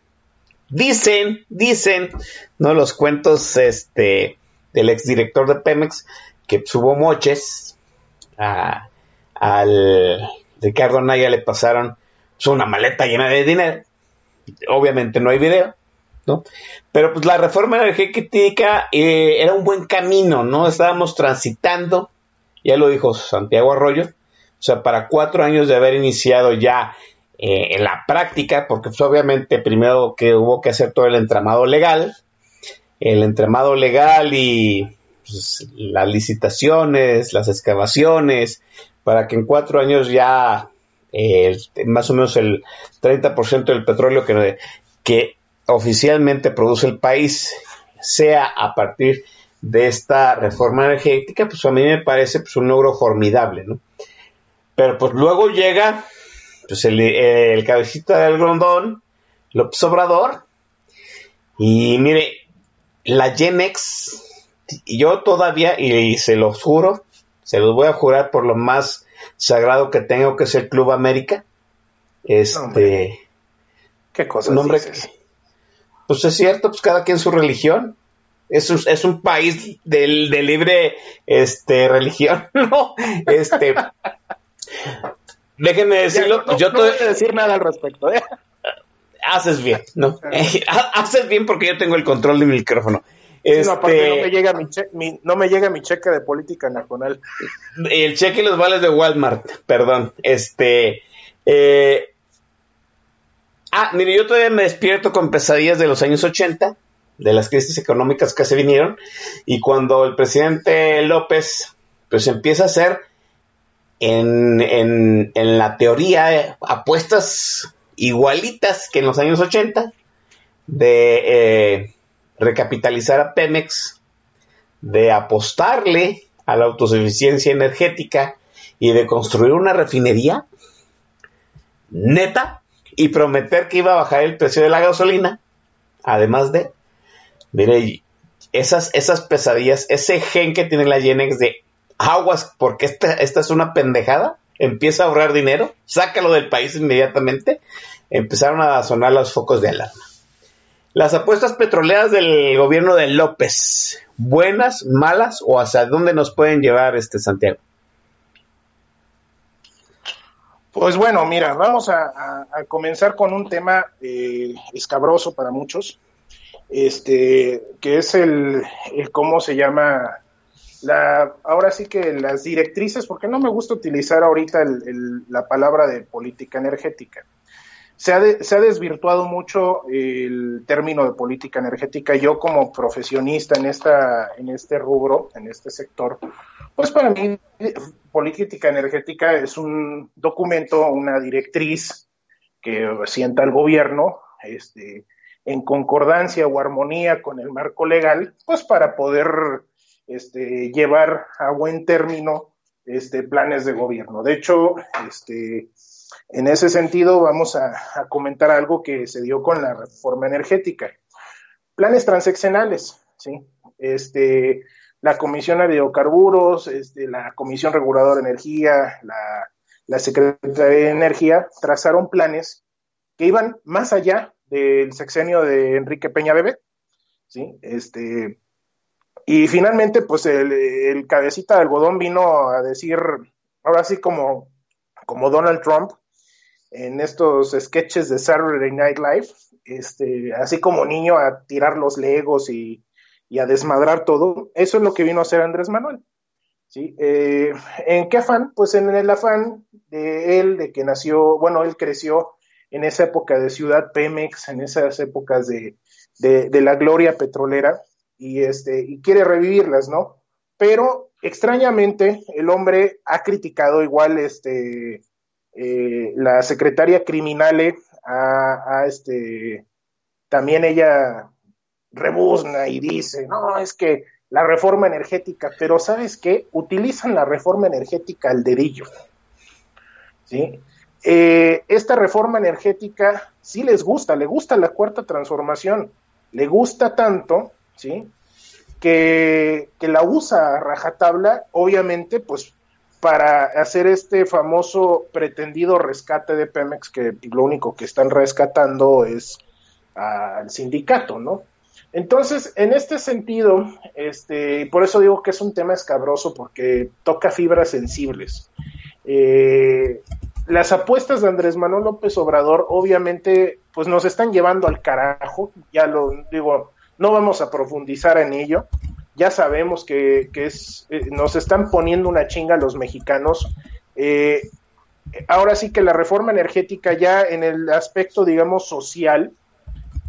Dicen, dicen, ¿no? Los cuentos este, del exdirector de Pemex que hubo moches. A- al Ricardo Naya le pasaron pues, una maleta llena de dinero. Obviamente no hay video, ¿no? Pero pues la reforma energética eh, era un buen camino, ¿no? Estábamos transitando, ya lo dijo Santiago Arroyo, o sea, para cuatro años de haber iniciado ya eh, en la práctica, porque pues, obviamente primero que hubo que hacer todo el entramado legal, el entramado legal y pues, las licitaciones, las excavaciones, para que en cuatro años ya eh, más o menos el 30% del petróleo que, oficialmente produce el país sea a partir de esta reforma energética, pues a mí me parece pues, un logro formidable, ¿no? Pero pues luego llega pues, el, el cabecita del grondón, López Obrador, y mire, la Genex, yo todavía, y se los juro, se los voy a jurar por lo más sagrado que tengo, que es el Club América. Este. Hombre. ¿Qué dices? que- pues es cierto, pues cada quien su religión. Es un, es un país del- de, libre este, religión, ¿no? Este. déjenme decirlo, Ya, no, yo no to- voy a decir nada al respecto. ¿eh? Haces bien, ¿no? haces bien porque yo tengo el control del micrófono. Sí, no, aparte no me, Este, llega mi che- mi- no me llega mi cheque de política nacional. el cheque y los vales de Walmart, perdón. Este. eh, ah, mire, yo todavía me despierto con pesadillas de los años 80, de las crisis económicas que se vinieron, y cuando el presidente López, pues empieza a hacer en, en, en la teoría eh, apuestas igualitas que en los años 80, de eh, recapitalizar a Pemex, de apostarle a la autosuficiencia energética y de construir una refinería neta y prometer que iba a bajar el precio de la gasolina. Además de, mire, esas, esas pesadillas, ese gen que tiene la Genex de aguas, porque esta, esta es una pendejada, empieza a ahorrar dinero, sácalo del país inmediatamente, empezaron a sonar los focos de alarma. Las apuestas petroleras del gobierno de López, buenas, malas o hacia dónde nos pueden llevar este Santiago? Pues bueno, mira, vamos a comenzar con un tema eh, escabroso para muchos, este, que es el, el cómo se llama la, ahora sí que las directrices, porque no me gusta utilizar ahorita el- el- la palabra de política energética. Se ha, de- se ha desvirtuado mucho el término de política energética. Yo como profesionista en, esta, en este rubro, en este sector, Pues para mí, política energética es un documento, una directriz que sienta el gobierno este, en concordancia o armonía con el marco legal, pues para poder este, llevar a buen término este, planes de gobierno. De hecho, este, en ese sentido vamos a, a comentar algo que se dio con la reforma energética. Planes transeccionales, ¿sí? Este, la Comisión de Hidrocarburos, este, la Comisión Reguladora de Energía, la, la Secretaría de Energía trazaron planes que iban más allá del sexenio de Enrique Peña Bebé, ¿sí? Este, y finalmente, pues el, cabecita de algodón vino a decir, ahora sí como, como Donald Trump, en estos sketches de Saturday Night Live, este, así como niño a tirar los legos y, a desmadrar todo, eso es lo que vino a hacer Andrés Manuel. ¿sí? Eh, ¿En qué afán? Pues en el afán de él, de que nació, bueno, él creció en esa época de Ciudad Pemex, en esas épocas de, de la gloria petrolera, y, este, y quiere revivirlas, ¿no? Pero extrañamente el hombre ha criticado igual este, eh, la secretaria criminale a, este, también ella rebuzna y dice, no, es que la reforma energética, pero ¿sabes qué? Utilizan la reforma energética al dedillo. ¿Sí? Eh, esta reforma energética sí les gusta, le gusta la cuarta transformación, le gusta tanto, ¿sí? Que, que la usa a rajatabla, obviamente, pues para hacer este famoso pretendido rescate de Pemex, que lo único que están rescatando es al sindicato, ¿no? Entonces, en este sentido, este, por eso digo que es un tema escabroso, porque toca fibras sensibles. Eh, las apuestas de Andrés Manuel López Obrador, obviamente, pues nos están llevando al carajo, ya lo digo, no vamos a profundizar en ello, ya sabemos que, que es, eh, nos están poniendo una chinga los mexicanos. Eh, ahora sí que la reforma energética ya en el aspecto, digamos, social,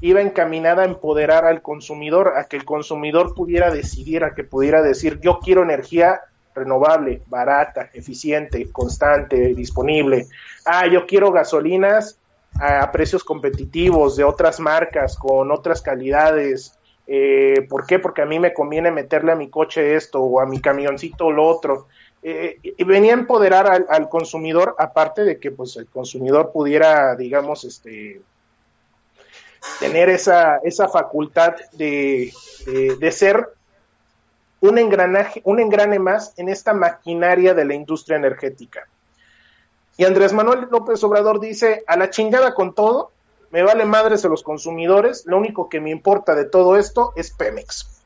iba encaminada a empoderar al consumidor, a que el consumidor pudiera decidir, a que pudiera decir, yo quiero energía renovable, barata, eficiente, constante, disponible. Ah, yo quiero gasolinas a precios competitivos de otras marcas, con otras calidades. Eh, ¿Por qué? Porque a mí me conviene meterle a mi coche esto o a mi camioncito lo otro. Eh, y venía a empoderar al, consumidor, aparte de que pues el consumidor pudiera, digamos, este tener esa, esa facultad de, de, de ser un engranaje, un engrane más en esta maquinaria de la industria energética. Y Andrés Manuel López Obrador dice, a la chingada con todo, me vale madres a los consumidores, lo único que me importa de todo esto es Pemex.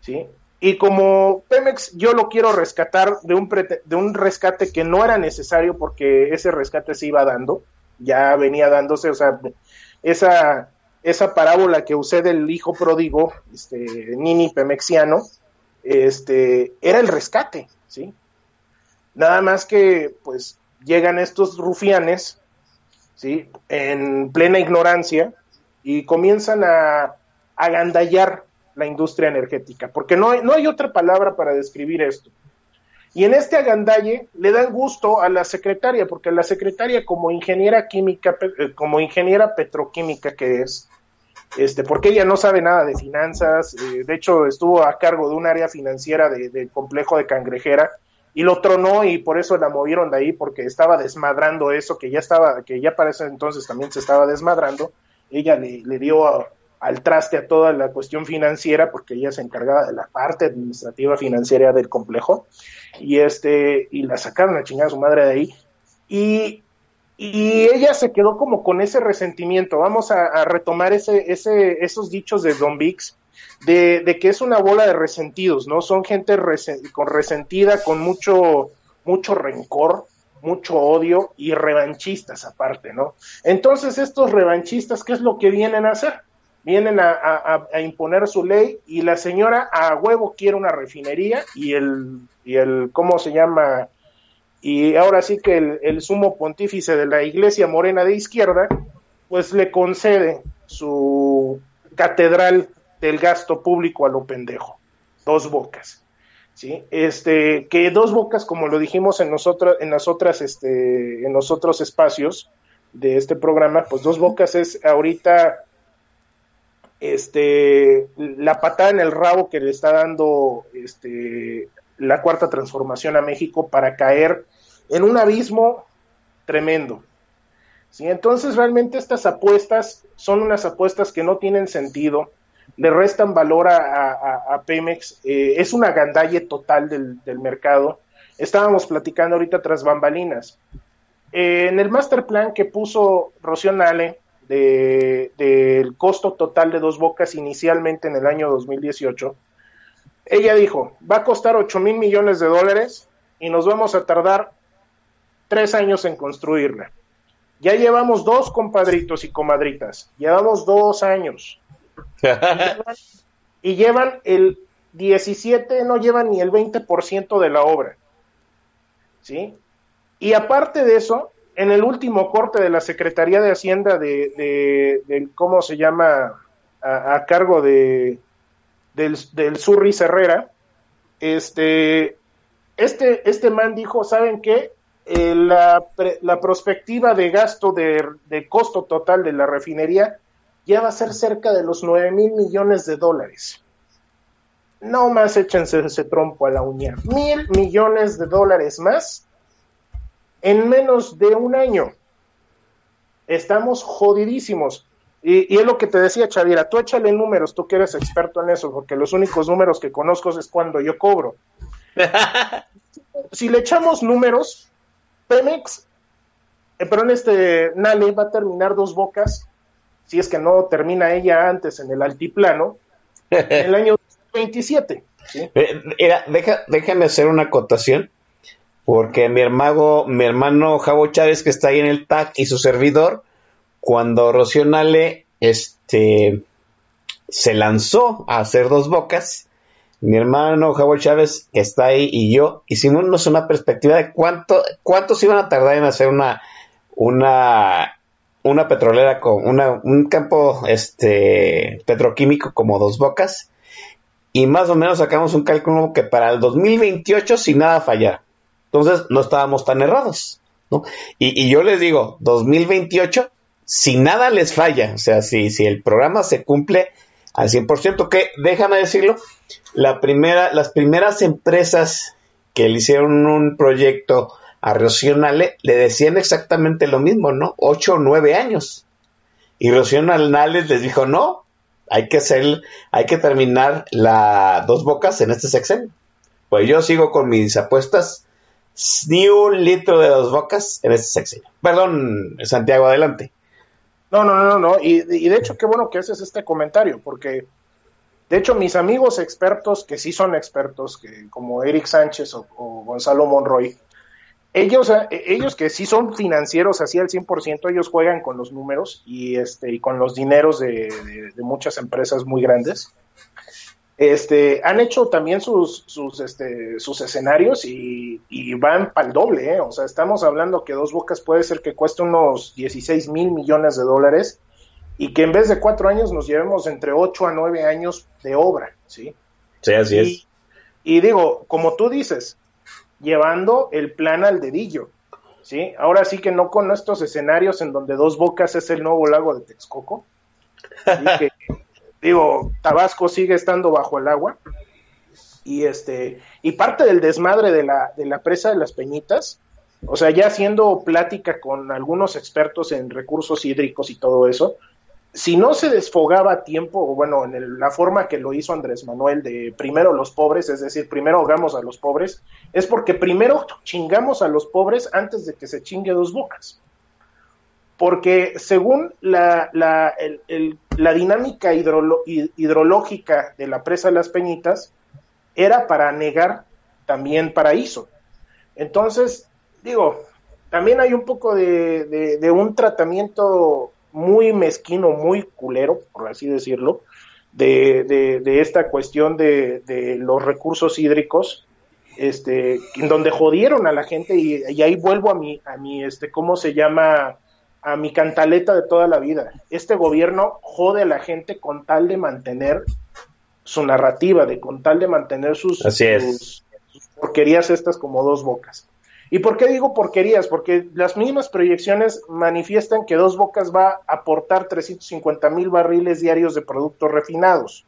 ¿Sí? Y como Pemex yo lo quiero rescatar de un, de un rescate que no era necesario porque ese rescate se iba dando, ya venía dándose, o sea, esa, esa parábola que usé del hijo pródigo, este, Nini Pemexiano, este, era el rescate, ¿sí? Nada más que, pues, llegan estos rufianes, ¿sí? En plena ignorancia y comienzan a agandallar la industria energética, porque no hay, no hay otra palabra para describir esto. Y en este agandalle le dan gusto a la secretaria, porque la secretaria como ingeniera química, eh, como ingeniera petroquímica que es, este, porque ella no sabe nada de finanzas, eh, de hecho estuvo a cargo de un área financiera del de complejo de Cangrejera y lo tronó y por eso la movieron de ahí porque estaba desmadrando eso que ya estaba, que ya para ese entonces también se estaba desmadrando, ella le, le dio al traste a toda la cuestión financiera porque ella se encargaba de la parte administrativa financiera del complejo y este y la sacaron a chingar a su madre de ahí. Y, y ella se quedó como con ese resentimiento. Vamos a, a retomar ese, ese, esos dichos de Don Vix de, que es una bola de resentidos no son gente con resentida con mucho mucho rencor mucho odio y revanchistas aparte no entonces estos revanchistas qué es lo que vienen a hacer vienen a, imponer su ley y la señora a huevo quiere una refinería y el, y el ¿cómo se llama? Y ahora sí que el, el sumo pontífice de la iglesia morena de izquierda, pues le concede su catedral del gasto público a lo pendejo, dos bocas. ¿sí? Este, que Dos Bocas, como lo dijimos en, nosotros, en, las otras, este, en los otros espacios de este programa, pues Dos Bocas es ahorita este, la patada en el rabo que le está dando este, la cuarta transformación a México para caer en un abismo tremendo. ¿sí? Entonces realmente estas apuestas son unas apuestas que no tienen sentido, le restan valor a, Pemex, eh, es una gandalle total del, mercado. Estábamos platicando ahorita tras bambalinas. Eh, en el master plan que puso Rocío Nale de- del costo total de dos bocas inicialmente en el año 2018, ella dijo, va a costar 8 mil millones de dólares y nos vamos a tardar tres años en construirla. Ya llevamos dos compadritos y comadritas, llevamos dos años y llevan el 17, no llevan ni el 20% de la obra. ¿Sí? Y aparte de eso, en el último corte de la Secretaría de Hacienda de, de- ¿cómo se llama? A, cargo de del, del Surris Herrera, este, este, este man dijo, ¿saben qué? Eh, la, la prospectiva de gasto de, de costo total de la refinería ya va a ser cerca de los 9 mil millones de dólares. No más échense ese trompo a la uña. Mil millones de dólares más en menos de un año. Estamos jodidísimos. Y, y es lo que te decía, Chavira, tú échale números, tú que eres experto en eso, porque los únicos números que conozco es cuando yo cobro. si le echamos números, Pemex, eh, perdón, este Nale va a terminar dos bocas, si es que no termina ella antes en el altiplano, en el año 27. ¿sí? Eh, deja, déjame hacer una acotación, porque mi hermano, mi hermano Javo Chávez, que está ahí en el TAC, y su servidor, cuando Rocío Nale este, se lanzó a hacer dos bocas, mi hermano Javo Chávez, está ahí, y yo, hicimos una perspectiva de cuánto, cuántos iban a tardar en hacer una, una, una petrolera con una, un campo este, petroquímico como dos bocas y más o menos sacamos un cálculo que para el 2028 sin nada fallar. Entonces no estábamos tan errados, ¿no? Y, yo les digo, 2028, si nada les falla, o sea, si, si el programa se cumple al 100%, que déjame decirlo, la primera, las primeras empresas que le hicieron un proyecto a Rocío le decían exactamente lo mismo, ¿no? Ocho o nueve años. Y Rocío Nale les dijo, no, hay que hacer, hay que terminar la dos bocas en este sexenio. Pues yo sigo con mis apuestas, ni un litro de dos bocas en este sexenio. Perdón, Santiago, adelante. No, no, no, no. Y, y de hecho, qué bueno que haces este comentario, porque de hecho mis amigos expertos, que sí son expertos, que como Eric Sánchez o Gonzalo Monroy, ellos, eh, ellos que sí son financieros así al 100%, ellos juegan con los números y, este, y con los dineros de, de- de muchas empresas muy grandes. Este, han hecho también sus, sus, este, sus escenarios y, y van para el doble, ¿eh? O sea, estamos hablando que Dos Bocas puede ser que cueste unos 16 mil millones de dólares y que en vez de cuatro años nos llevemos entre 8 a 9 años de obra, ¿sí? Sí, así Y, y digo, como tú dices, llevando el plan al dedillo, ¿sí? Ahora sí que no con estos escenarios en donde Dos Bocas es el nuevo lago de Texcoco, ¿sí? que, digo, Tabasco sigue estando bajo el agua, y este, y parte del desmadre de la, de la presa de las Peñitas, o sea, ya haciendo plática con algunos expertos en recursos hídricos y todo eso, si no se desfogaba a tiempo, bueno, en el- la forma que lo hizo Andrés Manuel de primero los pobres, es decir, primero ahogamos a los pobres, es porque primero chingamos a los pobres antes de que se chingue dos bocas. Porque según la, dinámica hidrológica de la presa de las Peñitas, era para negar también paraíso. Entonces, digo, también hay un poco de un tratamiento muy mezquino, muy culero, por así decirlo, de, de- de esta cuestión de, de los recursos hídricos, este, en donde jodieron a la gente y, y ahí vuelvo a mi, a mi, este, ¿cómo se llama? A mi cantaleta de toda la vida. Este gobierno jode a la gente con tal de mantener su narrativa, de con tal de mantener sus, Así es. sus, porquerías estas como dos bocas. ¿Y por qué digo porquerías? Porque las mismas proyecciones manifiestan que Dos Bocas va a aportar 350 mil barriles diarios de productos refinados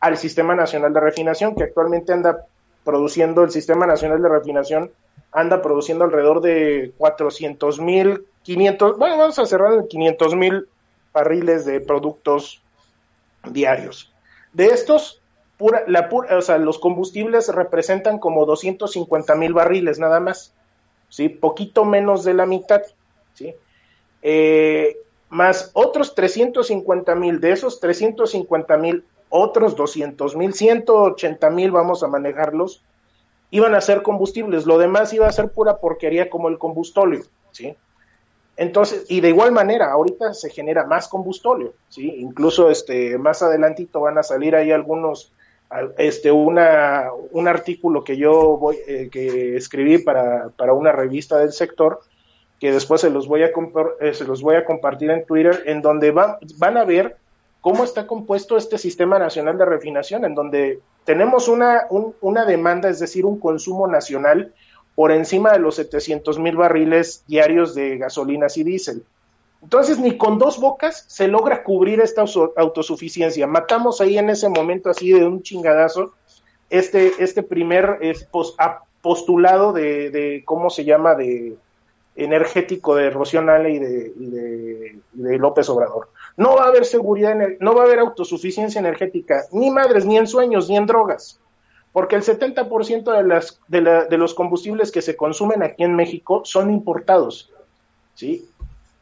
al Sistema Nacional de Refinación, que actualmente anda produciendo, el Sistema Nacional de Refinación anda produciendo alrededor de 400 mil, 500, bueno, vamos a cerrar en 500 mil barriles de productos diarios. De estos, pura, la pura, o sea, los combustibles representan como 250 mil barriles nada más, ¿sí? Poquito menos de la mitad, ¿sí? Eh, más otros 350 mil, de esos 350 mil, otros 200 mil, 180 mil vamos a manejarlos, iban a ser combustibles, lo demás iba a ser pura porquería como el combustóleo, ¿sí? Entonces, y de igual manera, ahorita se genera más combustóleo, ¿sí? Incluso este, más adelantito van a salir ahí algunos, este, una, un artículo que yo voy, eh, que escribí para, para una revista del sector, que después se los voy a, eh, se los voy a compartir en Twitter, en donde van, van a ver cómo está compuesto este sistema nacional de refinación, en donde tenemos una, un, una demanda, es decir, un consumo nacional por encima de los 700 mil barriles diarios de gasolinas y diésel. Entonces, ni con dos bocas se logra cubrir esta autosuficiencia. Matamos ahí en ese momento, así de un chingadazo, este, este primer postulado de, ¿cómo se llama?, de energético de Rocío Nale y de, y de, y de López Obrador. No va a haber seguridad, no va a haber autosuficiencia energética, ni madres, ni en sueños, ni en drogas porque el 70% de, las, de, la, de, los combustibles que se consumen aquí en México son importados, ¿sí?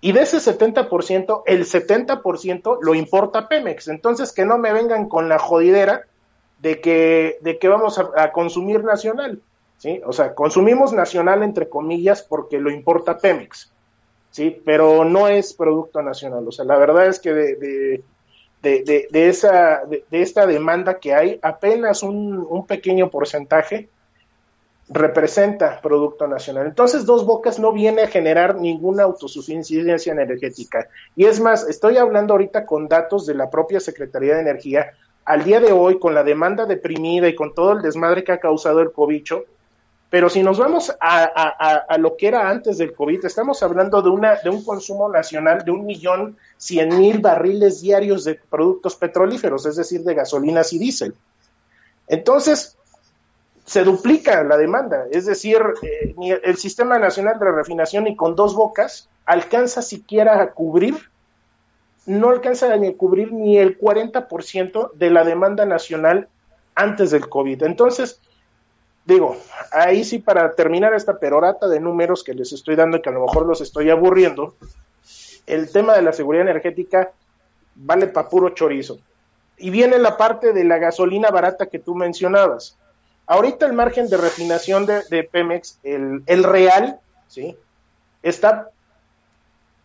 Y de ese 70%, el 70% lo importa Pemex. Entonces, que no me vengan con la jodidera de que, de que vamos a, consumir nacional, ¿sí? O sea, consumimos nacional entre comillas porque lo importa Pemex, ¿sí? Pero no es producto nacional. O sea, la verdad es que de, de, de esa, de, de, esta demanda que hay, apenas un, un, pequeño porcentaje representa Producto Nacional. Entonces, Dos Bocas no viene a generar ninguna autosuficiencia energética. Y es más, estoy hablando ahorita con datos de la propia Secretaría de Energía. Al día de hoy, con la demanda deprimida y con todo el desmadre que ha causado el cobicho, pero si nos vamos a, a, a, lo que era antes del COVID, estamos hablando de, una, de un consumo nacional de un millón cien mil barriles diarios de productos petrolíferos, es decir, de gasolinas y diésel. Entonces, se duplica la demanda, es decir, eh, el Sistema Nacional de Refinación y con dos bocas alcanza siquiera a cubrir, no alcanza a cubrir ni el 40% de la demanda nacional antes del COVID. Entonces, digo, ahí sí para terminar esta perorata de números que les estoy dando y que a lo mejor los estoy aburriendo, el tema de la seguridad energética vale para puro chorizo. Y viene la parte de la gasolina barata que tú mencionabas. Ahorita el margen de refinación de, Pemex, el, el, real, ¿sí? Está,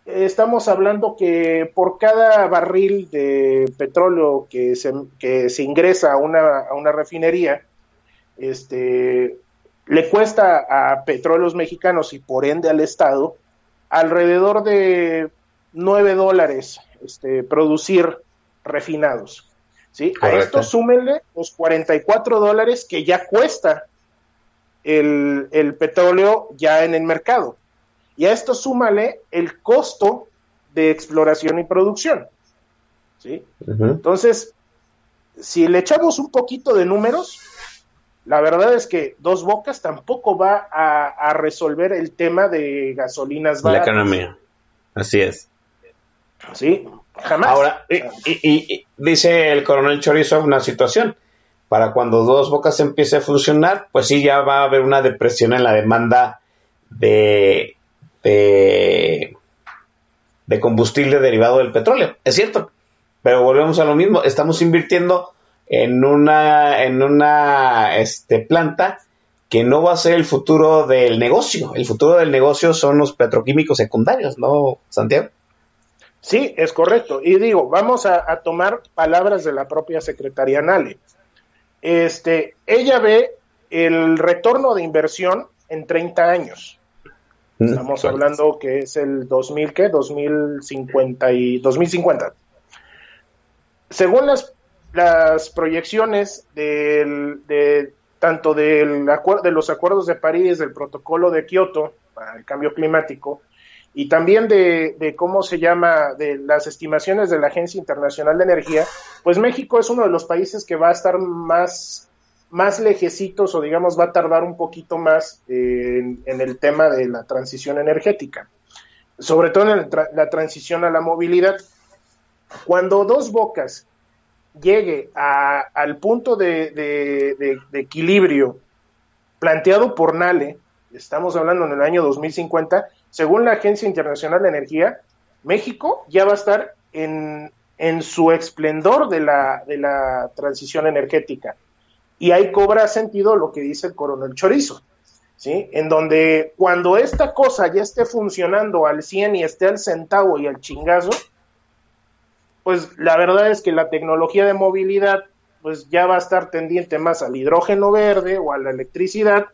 estamos hablando que por cada barril de petróleo que se, que se ingresa a una, a una refinería, este, le cuesta a petróleos mexicanos y por ende al Estado alrededor de 9 dólares este, producir refinados. ¿Sí? A esto súmenle los 44 dólares que ya cuesta el, el, petróleo ya en el mercado. Y a esto súmale el costo de exploración y producción. ¿sí? Uh -huh. Entonces, si le echamos un poquito de números, la verdad es que Dos Bocas tampoco va a, a resolver el tema de gasolinas baratas. La economía. Así es. Sí, jamás. Ahora, y, y, dice el coronel Chorizo una situación. Para cuando Dos Bocas empiece a funcionar, pues sí, ya va a haber una depresión en la demanda de, de, de combustible derivado del petróleo. Es cierto, pero volvemos a lo mismo. Estamos invirtiendo en una, en una este, planta que no va a ser el futuro del negocio. El futuro del negocio son los petroquímicos secundarios, ¿no, Santiago? Sí, es correcto. Y digo, vamos a, a tomar palabras de la propia secretaria Nale. Este, ella ve el retorno de inversión en 30 años. Estamos hablando que es el 2000, ¿qué? 2050 y 2050. Según las, las proyecciones del, de, tanto del de los acuerdos de París, del protocolo de Kioto para el cambio climático, y también de, cómo se llama, de las estimaciones de la Agencia Internacional de Energía, pues México es uno de los países que va a estar más, más lejecitos o digamos va a tardar un poquito más eh, en, el tema de la transición energética, sobre todo en la transición a la movilidad. Cuando Dos Bocas llegue a- al punto de equilibrio planteado por NALE, estamos hablando en el año 2050, según la Agencia Internacional de Energía, México ya va a estar en, su esplendor de la, de la transición energética. Y ahí cobra sentido lo que dice el coronel Chorizo, ¿sí? En donde cuando esta cosa ya esté funcionando al 100 y esté al centavo y al chingazo, pues la verdad es que la tecnología de movilidad pues ya va a estar tendiente más al hidrógeno verde o a la electricidad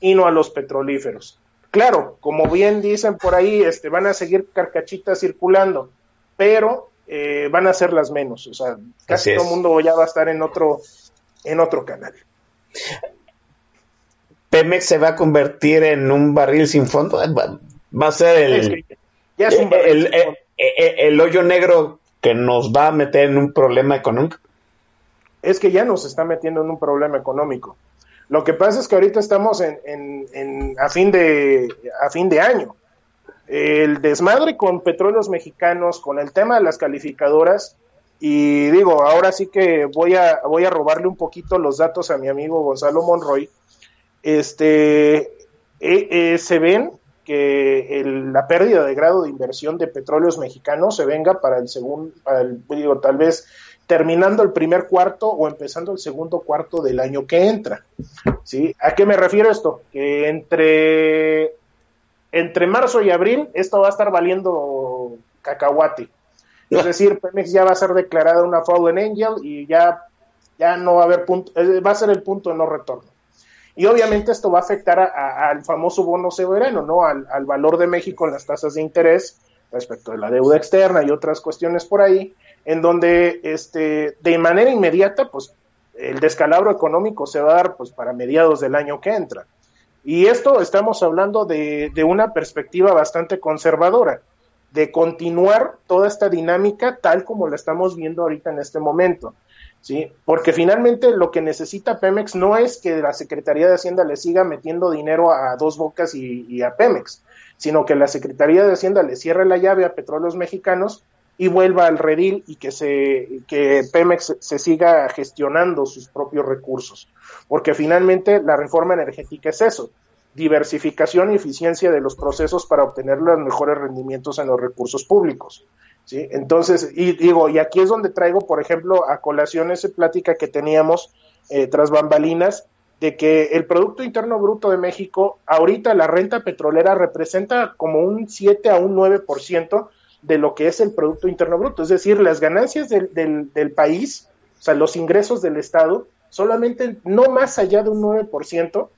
y no a los petrolíferos. Claro, como bien dicen por ahí, este, van a seguir carcachitas circulando, pero eh, van a ser las menos. O sea, casi todo el mundo ya va a estar en otro, en otro canal. Pemex se va a convertir en un barril sin fondo. Va, va a ser el, Es que ya es un el, el- el hoyo negro que nos va a meter en un problema económico. es que ya nos está metiendo en un problema económico. Lo que pasa es que ahorita estamos en, en- en- a, fin de, a fin de año. El desmadre con petróleos mexicanos, con el tema de las calificadoras, y digo, ahora sí que voy a, voy a robarle un poquito los datos a mi amigo Gonzalo Monroy. Este, eh, eh, se ven que el- la pérdida de grado de inversión de petróleos mexicanos se venga para el segundo, digo, tal vez terminando el primer cuarto o empezando el segundo cuarto del año que entra. ¿sí? ¿A qué me refiero esto? Que entre, entre marzo y abril esto va a estar valiendo cacahuate. Es decir, Pemex ya va a ser declarada una Fallen Angel y ya, ya no va a haber punto, eh, va a ser el punto de no retorno. Y obviamente esto va a afectar a- al famoso bono soberano, ¿no? Al, al valor de México en las tasas de interés respecto de la deuda externa y otras cuestiones por ahí, en donde este, de manera inmediata, pues el descalabro económico se va a dar pues para mediados del año que entra. Y esto estamos hablando de, de una perspectiva bastante conservadora, de continuar toda esta dinámica tal como la estamos viendo ahorita en este momento. ¿Sí? Porque finalmente lo que necesita Pemex no es que la Secretaría de Hacienda le siga metiendo dinero a dos bocas y, a Pemex, sino que la Secretaría de Hacienda le cierre la llave a Petróleos Mexicanos y vuelva al redil y que se que Pemex se siga gestionando sus propios recursos, porque finalmente la reforma energética es eso, diversificación y eficiencia de los procesos para obtener los mejores rendimientos en los recursos públicos. ¿Sí? Entonces, y digo, y aquí es donde traigo, por ejemplo, a colación esa plática que teníamos eh, tras bambalinas, de que el Producto Interno Bruto de México, ahorita la renta petrolera representa como un 7 a un 9% de lo que es el Producto Interno Bruto. Es decir, las ganancias del, del, del país, o sea, los ingresos del Estado, solamente no más allá de un 9%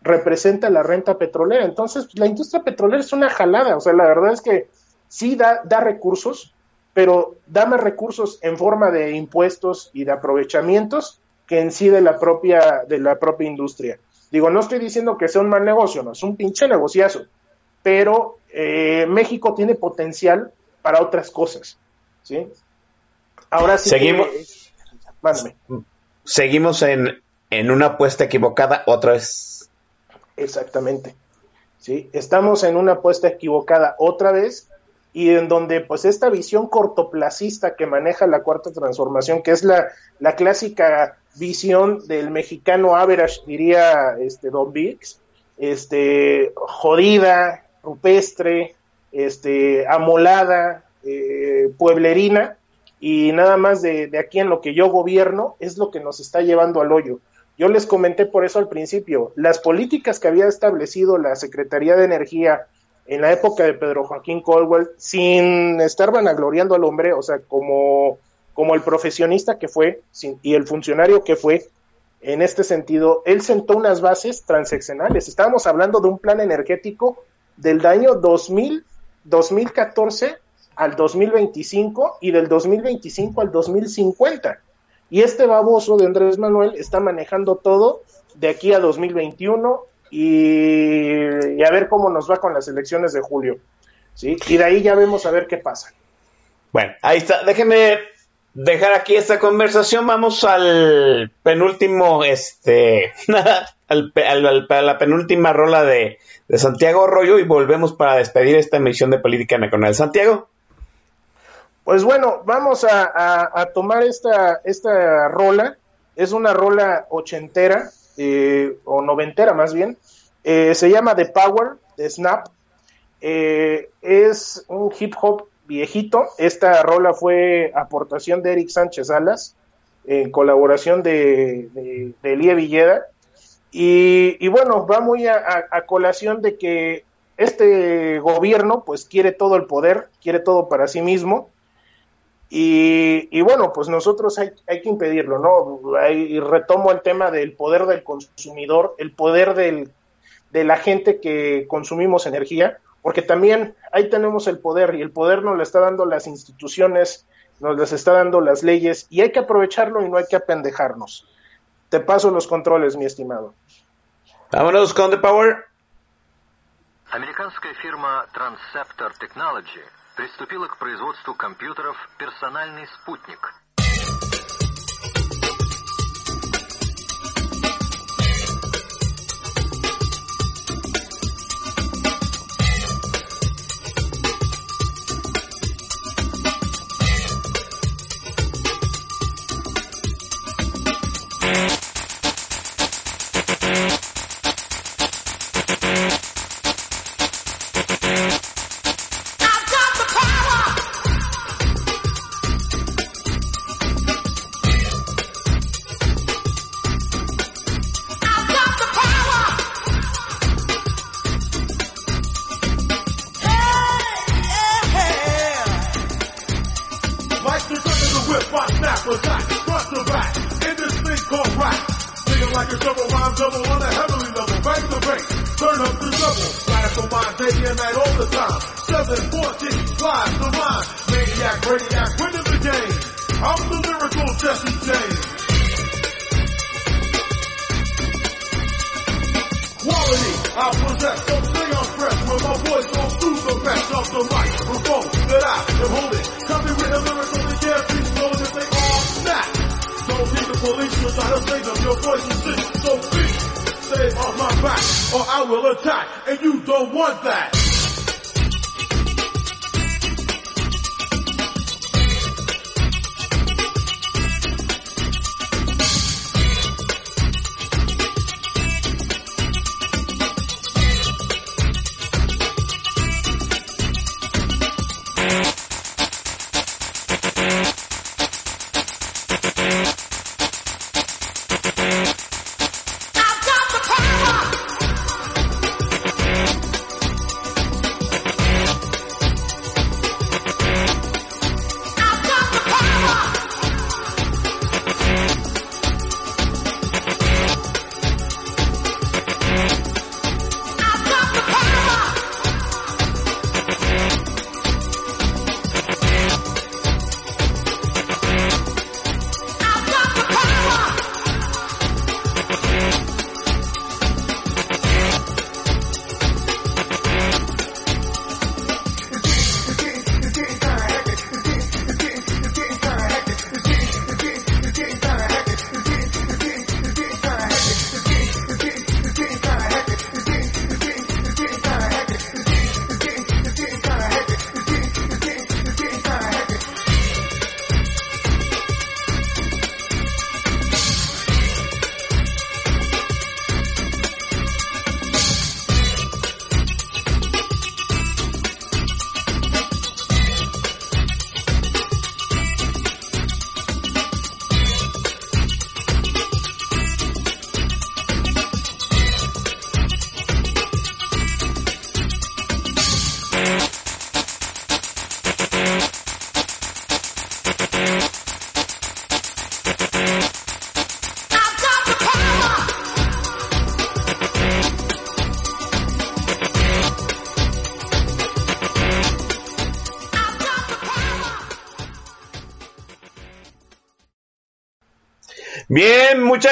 representa la renta petrolera. Entonces, la industria petrolera es una jalada. O sea, la verdad es que sí da, da recursos, pero da más recursos en forma de impuestos y de aprovechamientos que en sí de la propia, de la propia industria. Digo, no estoy diciendo que sea un mal negocio, no, es un pinche negociazo, pero eh, México tiene potencial para otras cosas, ¿sí? Ahora sí Seguimos. que... Seguimos en, en una apuesta equivocada otra vez. Exactamente. ¿sí? Estamos en una apuesta equivocada otra vez y en donde pues esta visión cortoplacista que maneja la cuarta transformación, que es la, la clásica visión del mexicano average, diría este Don Biggs, este, jodida, rupestre, este, amolada, eh, pueblerina, y nada más de, de aquí en lo que yo gobierno es lo que nos está llevando al hoyo. Yo les comenté por eso al principio, las políticas que había establecido la Secretaría de Energía en la época de Pedro Joaquín Colwell, sin estar vanagloriando al hombre, o sea, como, como el profesionista que fue y el funcionario que fue, en este sentido, él sentó unas bases transeccionales. Estábamos hablando de un plan energético del año 2000, 2014 al 2025 y del 2025 al 2050. Y este baboso de Andrés Manuel está manejando todo de aquí a 2021 y, y a ver cómo nos va con las elecciones de julio. ¿sí? Y de ahí ya vemos a ver qué pasa. Bueno, ahí está. Déjeme dejar aquí esta conversación. Vamos al penúltimo, este, al, al- al- a la penúltima rola de, de Santiago Arroyo y volvemos para despedir esta emisión de Política Nacional. Santiago. Pues bueno, vamos a, a- a tomar esta, esta rola. Es una rola ochentera, eh, o noventera más bien. Eh, se llama The Power, de Snap. Eh, es un hip hop viejito. Esta rola fue aportación de Eric Sánchez Alas, en colaboración de, Elie Villeda. Y, bueno, va muy a, a- a colación de que este gobierno pues quiere todo el poder, quiere todo para sí mismo. Y, y bueno, pues nosotros hay, hay que impedirlo, ¿no? Ahí retomo el tema del poder del consumidor, el poder del, de la gente que consumimos energía, porque también ahí tenemos el poder y el poder nos lo está dando las instituciones, nos las está dando las leyes y hay que aprovecharlo y no hay que apendejarnos. Te paso los controles, mi estimado. Vámonos con The Power. Американская фирма Transceptor Technology приступила к производству компьютеров «Персональный спутник».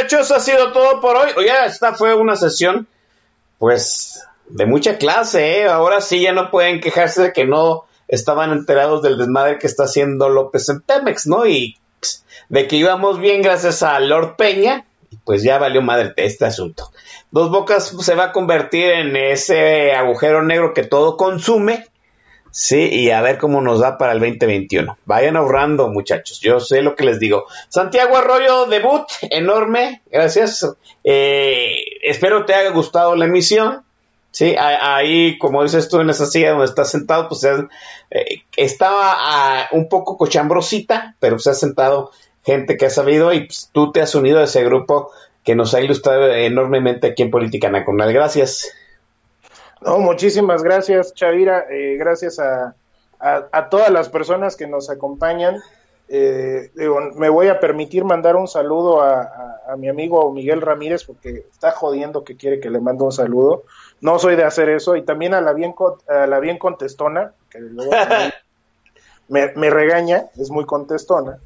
Muchachos, ha sido todo por hoy. Oye, esta fue una sesión, pues, de mucha clase, ¿eh? Ahora sí ya no pueden quejarse de que no estaban enterados del desmadre que está haciendo López en Pemex, ¿no? Y de que íbamos bien gracias a Lord Peña, pues ya valió madre este asunto. Dos Bocas se va a convertir en ese agujero negro que todo consume, sí, y a ver cómo nos da para el 2021. Vayan ahorrando, muchachos, yo sé lo que les digo. Santiago Arroyo, debut, enorme, gracias. Eh, espero te haya gustado la emisión. Sí, ahí, como dices tú, en esa silla donde estás sentado, pues eh, estaba ah, un poco cochambrosita, pero se ha sentado gente que ha sabido y pues, tú te has unido a ese grupo que nos ha ilustrado enormemente aquí en Política Nacional. Gracias. No, muchísimas gracias, Chavira. eh, gracias a, a- a todas las personas que nos acompañan. Eh, digo, me voy a permitir mandar un saludo a, a- a mi amigo Miguel Ramírez porque está jodiendo que quiere que le mande un saludo. No soy de hacer eso. Y también a la bien, a la bien contestona, que luego me, me regaña, es muy contestona.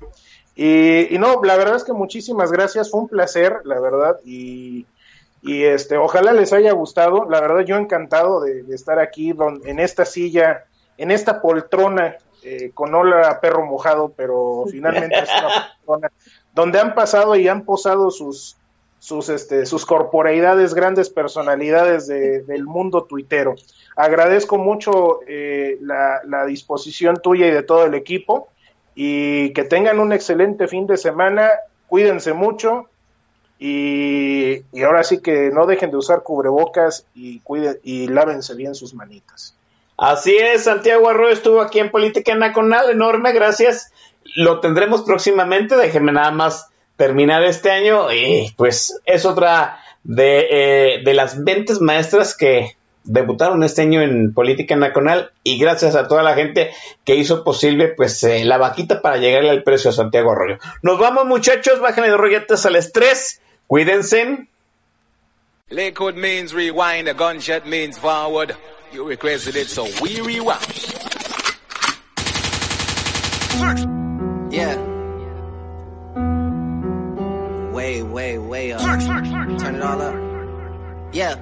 Y, y no, la verdad es que muchísimas gracias, fue un placer, la verdad, y, y este, ojalá les haya gustado, la verdad yo encantado de, de estar aquí don- en esta silla, en esta poltrona, eh, con hola a perro mojado, pero finalmente es una poltrona donde han pasado y han posado sus, sus, este, sus corporeidades, grandes personalidades de- del mundo tuitero. Agradezco mucho eh, la, la disposición tuya y de todo el equipo y que tengan un excelente fin de semana, cuídense mucho y, ahora sí que no dejen de usar cubrebocas y, cuiden, y lávense bien sus manitas. Así es, Santiago Arroyo estuvo aquí en Política Nacional, enorme, gracias. Lo tendremos próximamente, déjenme nada más terminar este año y pues es otra de, eh, de las mentes maestras que debutaron este año en Política Nacional y gracias a toda la gente que hizo posible pues eh, la vaquita para llegarle al precio a Santiago Arroyo. Nos vamos muchachos, bájenle dos rolletas al estrés, cuídense. Lakewood means rewind, a gunshot means forward. You requested it, so we rewind. Yeah. Way, way, way up. Turn it all up. Yeah.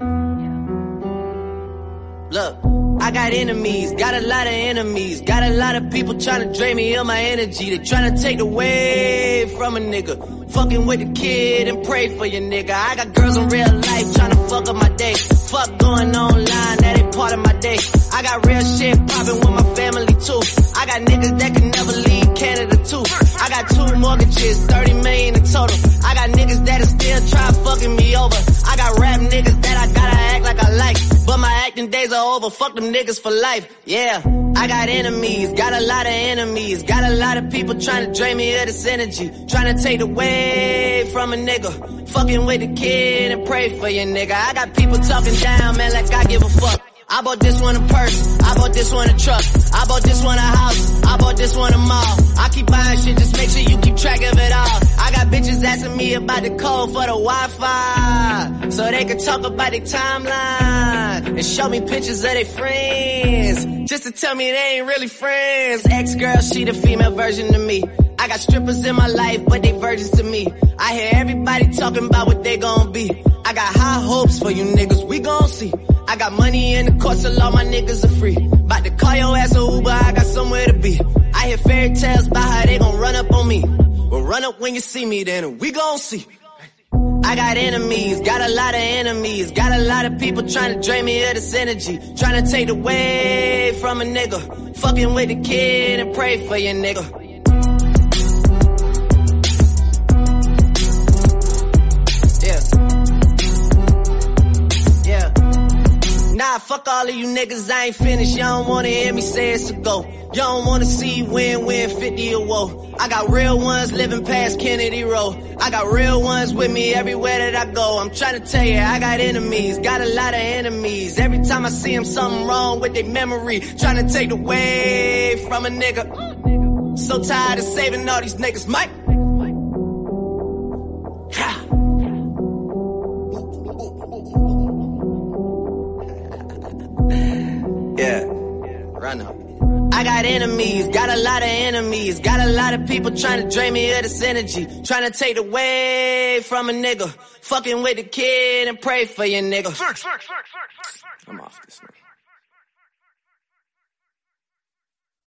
Look, I got enemies, got a lot of enemies, got a lot of people trying to drain me of my energy. They trying to take away from a nigga. Fucking with the kid and pray for your nigga. I got girls in real life trying to fuck up my day. Fuck going online, that ain't part of my day. I got real shit popping with my family too. I got niggas that can never leave Canada too. I got two mortgages, 30 million in total. I got niggas that'll still try fucking me over. I got rap niggas that I gotta act like I like. But my acting days are over, fuck them niggas for life. Yeah, I got enemies, got a lot of enemies. Got a lot of people trying to drain me of this energy. Trying to take away from a nigga. Fucking with the kid and pray for your nigga. I got people talking down, man, like I give a fuck. I bought this one a purse. I bought this one a truck. I bought this one a house. I bought this one a mall. I keep buying shit, just make sure you keep track of it all. I got bitches asking me about the code for the Wi-Fi. So they can talk about their timeline. And show me pictures of their friends. Just to tell me they ain't really friends. Ex-girl, she the female version of me. I got strippers in my life, but they virgins to me. I hear everybody talking about what they gon' be. I got high hopes for you niggas, we gon' see. I got money in the course, so all my niggas are free. About to call your ass a Uber, I got somewhere to be. I hear fairy tales about how they gon' run up on me. Well, run up when you see me, then we gon' see. I got enemies, got a lot of enemies, got a lot of people trying to drain me of this energy, trying to take away from a nigga, fucking with the kid and pray for your nigga. Nah, fuck all of you niggas, I ain't finished. Y'all don't wanna hear me say it's a go. Y'all don't wanna see win, win, 50 or woe. I got real ones living past Kennedy Road. I got real ones with me everywhere that I go. I'm trying to tell you, I got enemies, got a lot of enemies. Every time I see them, something wrong with their memory. Trying to take away from a nigga. So tired of saving all these niggas, Mike. Yeah. Run up. I got enemies, got a lot of enemies, got a lot of people trying to drain me of this energy, trying to take away from a nigga, fucking with the kid and pray for your nigga. I'm off this one.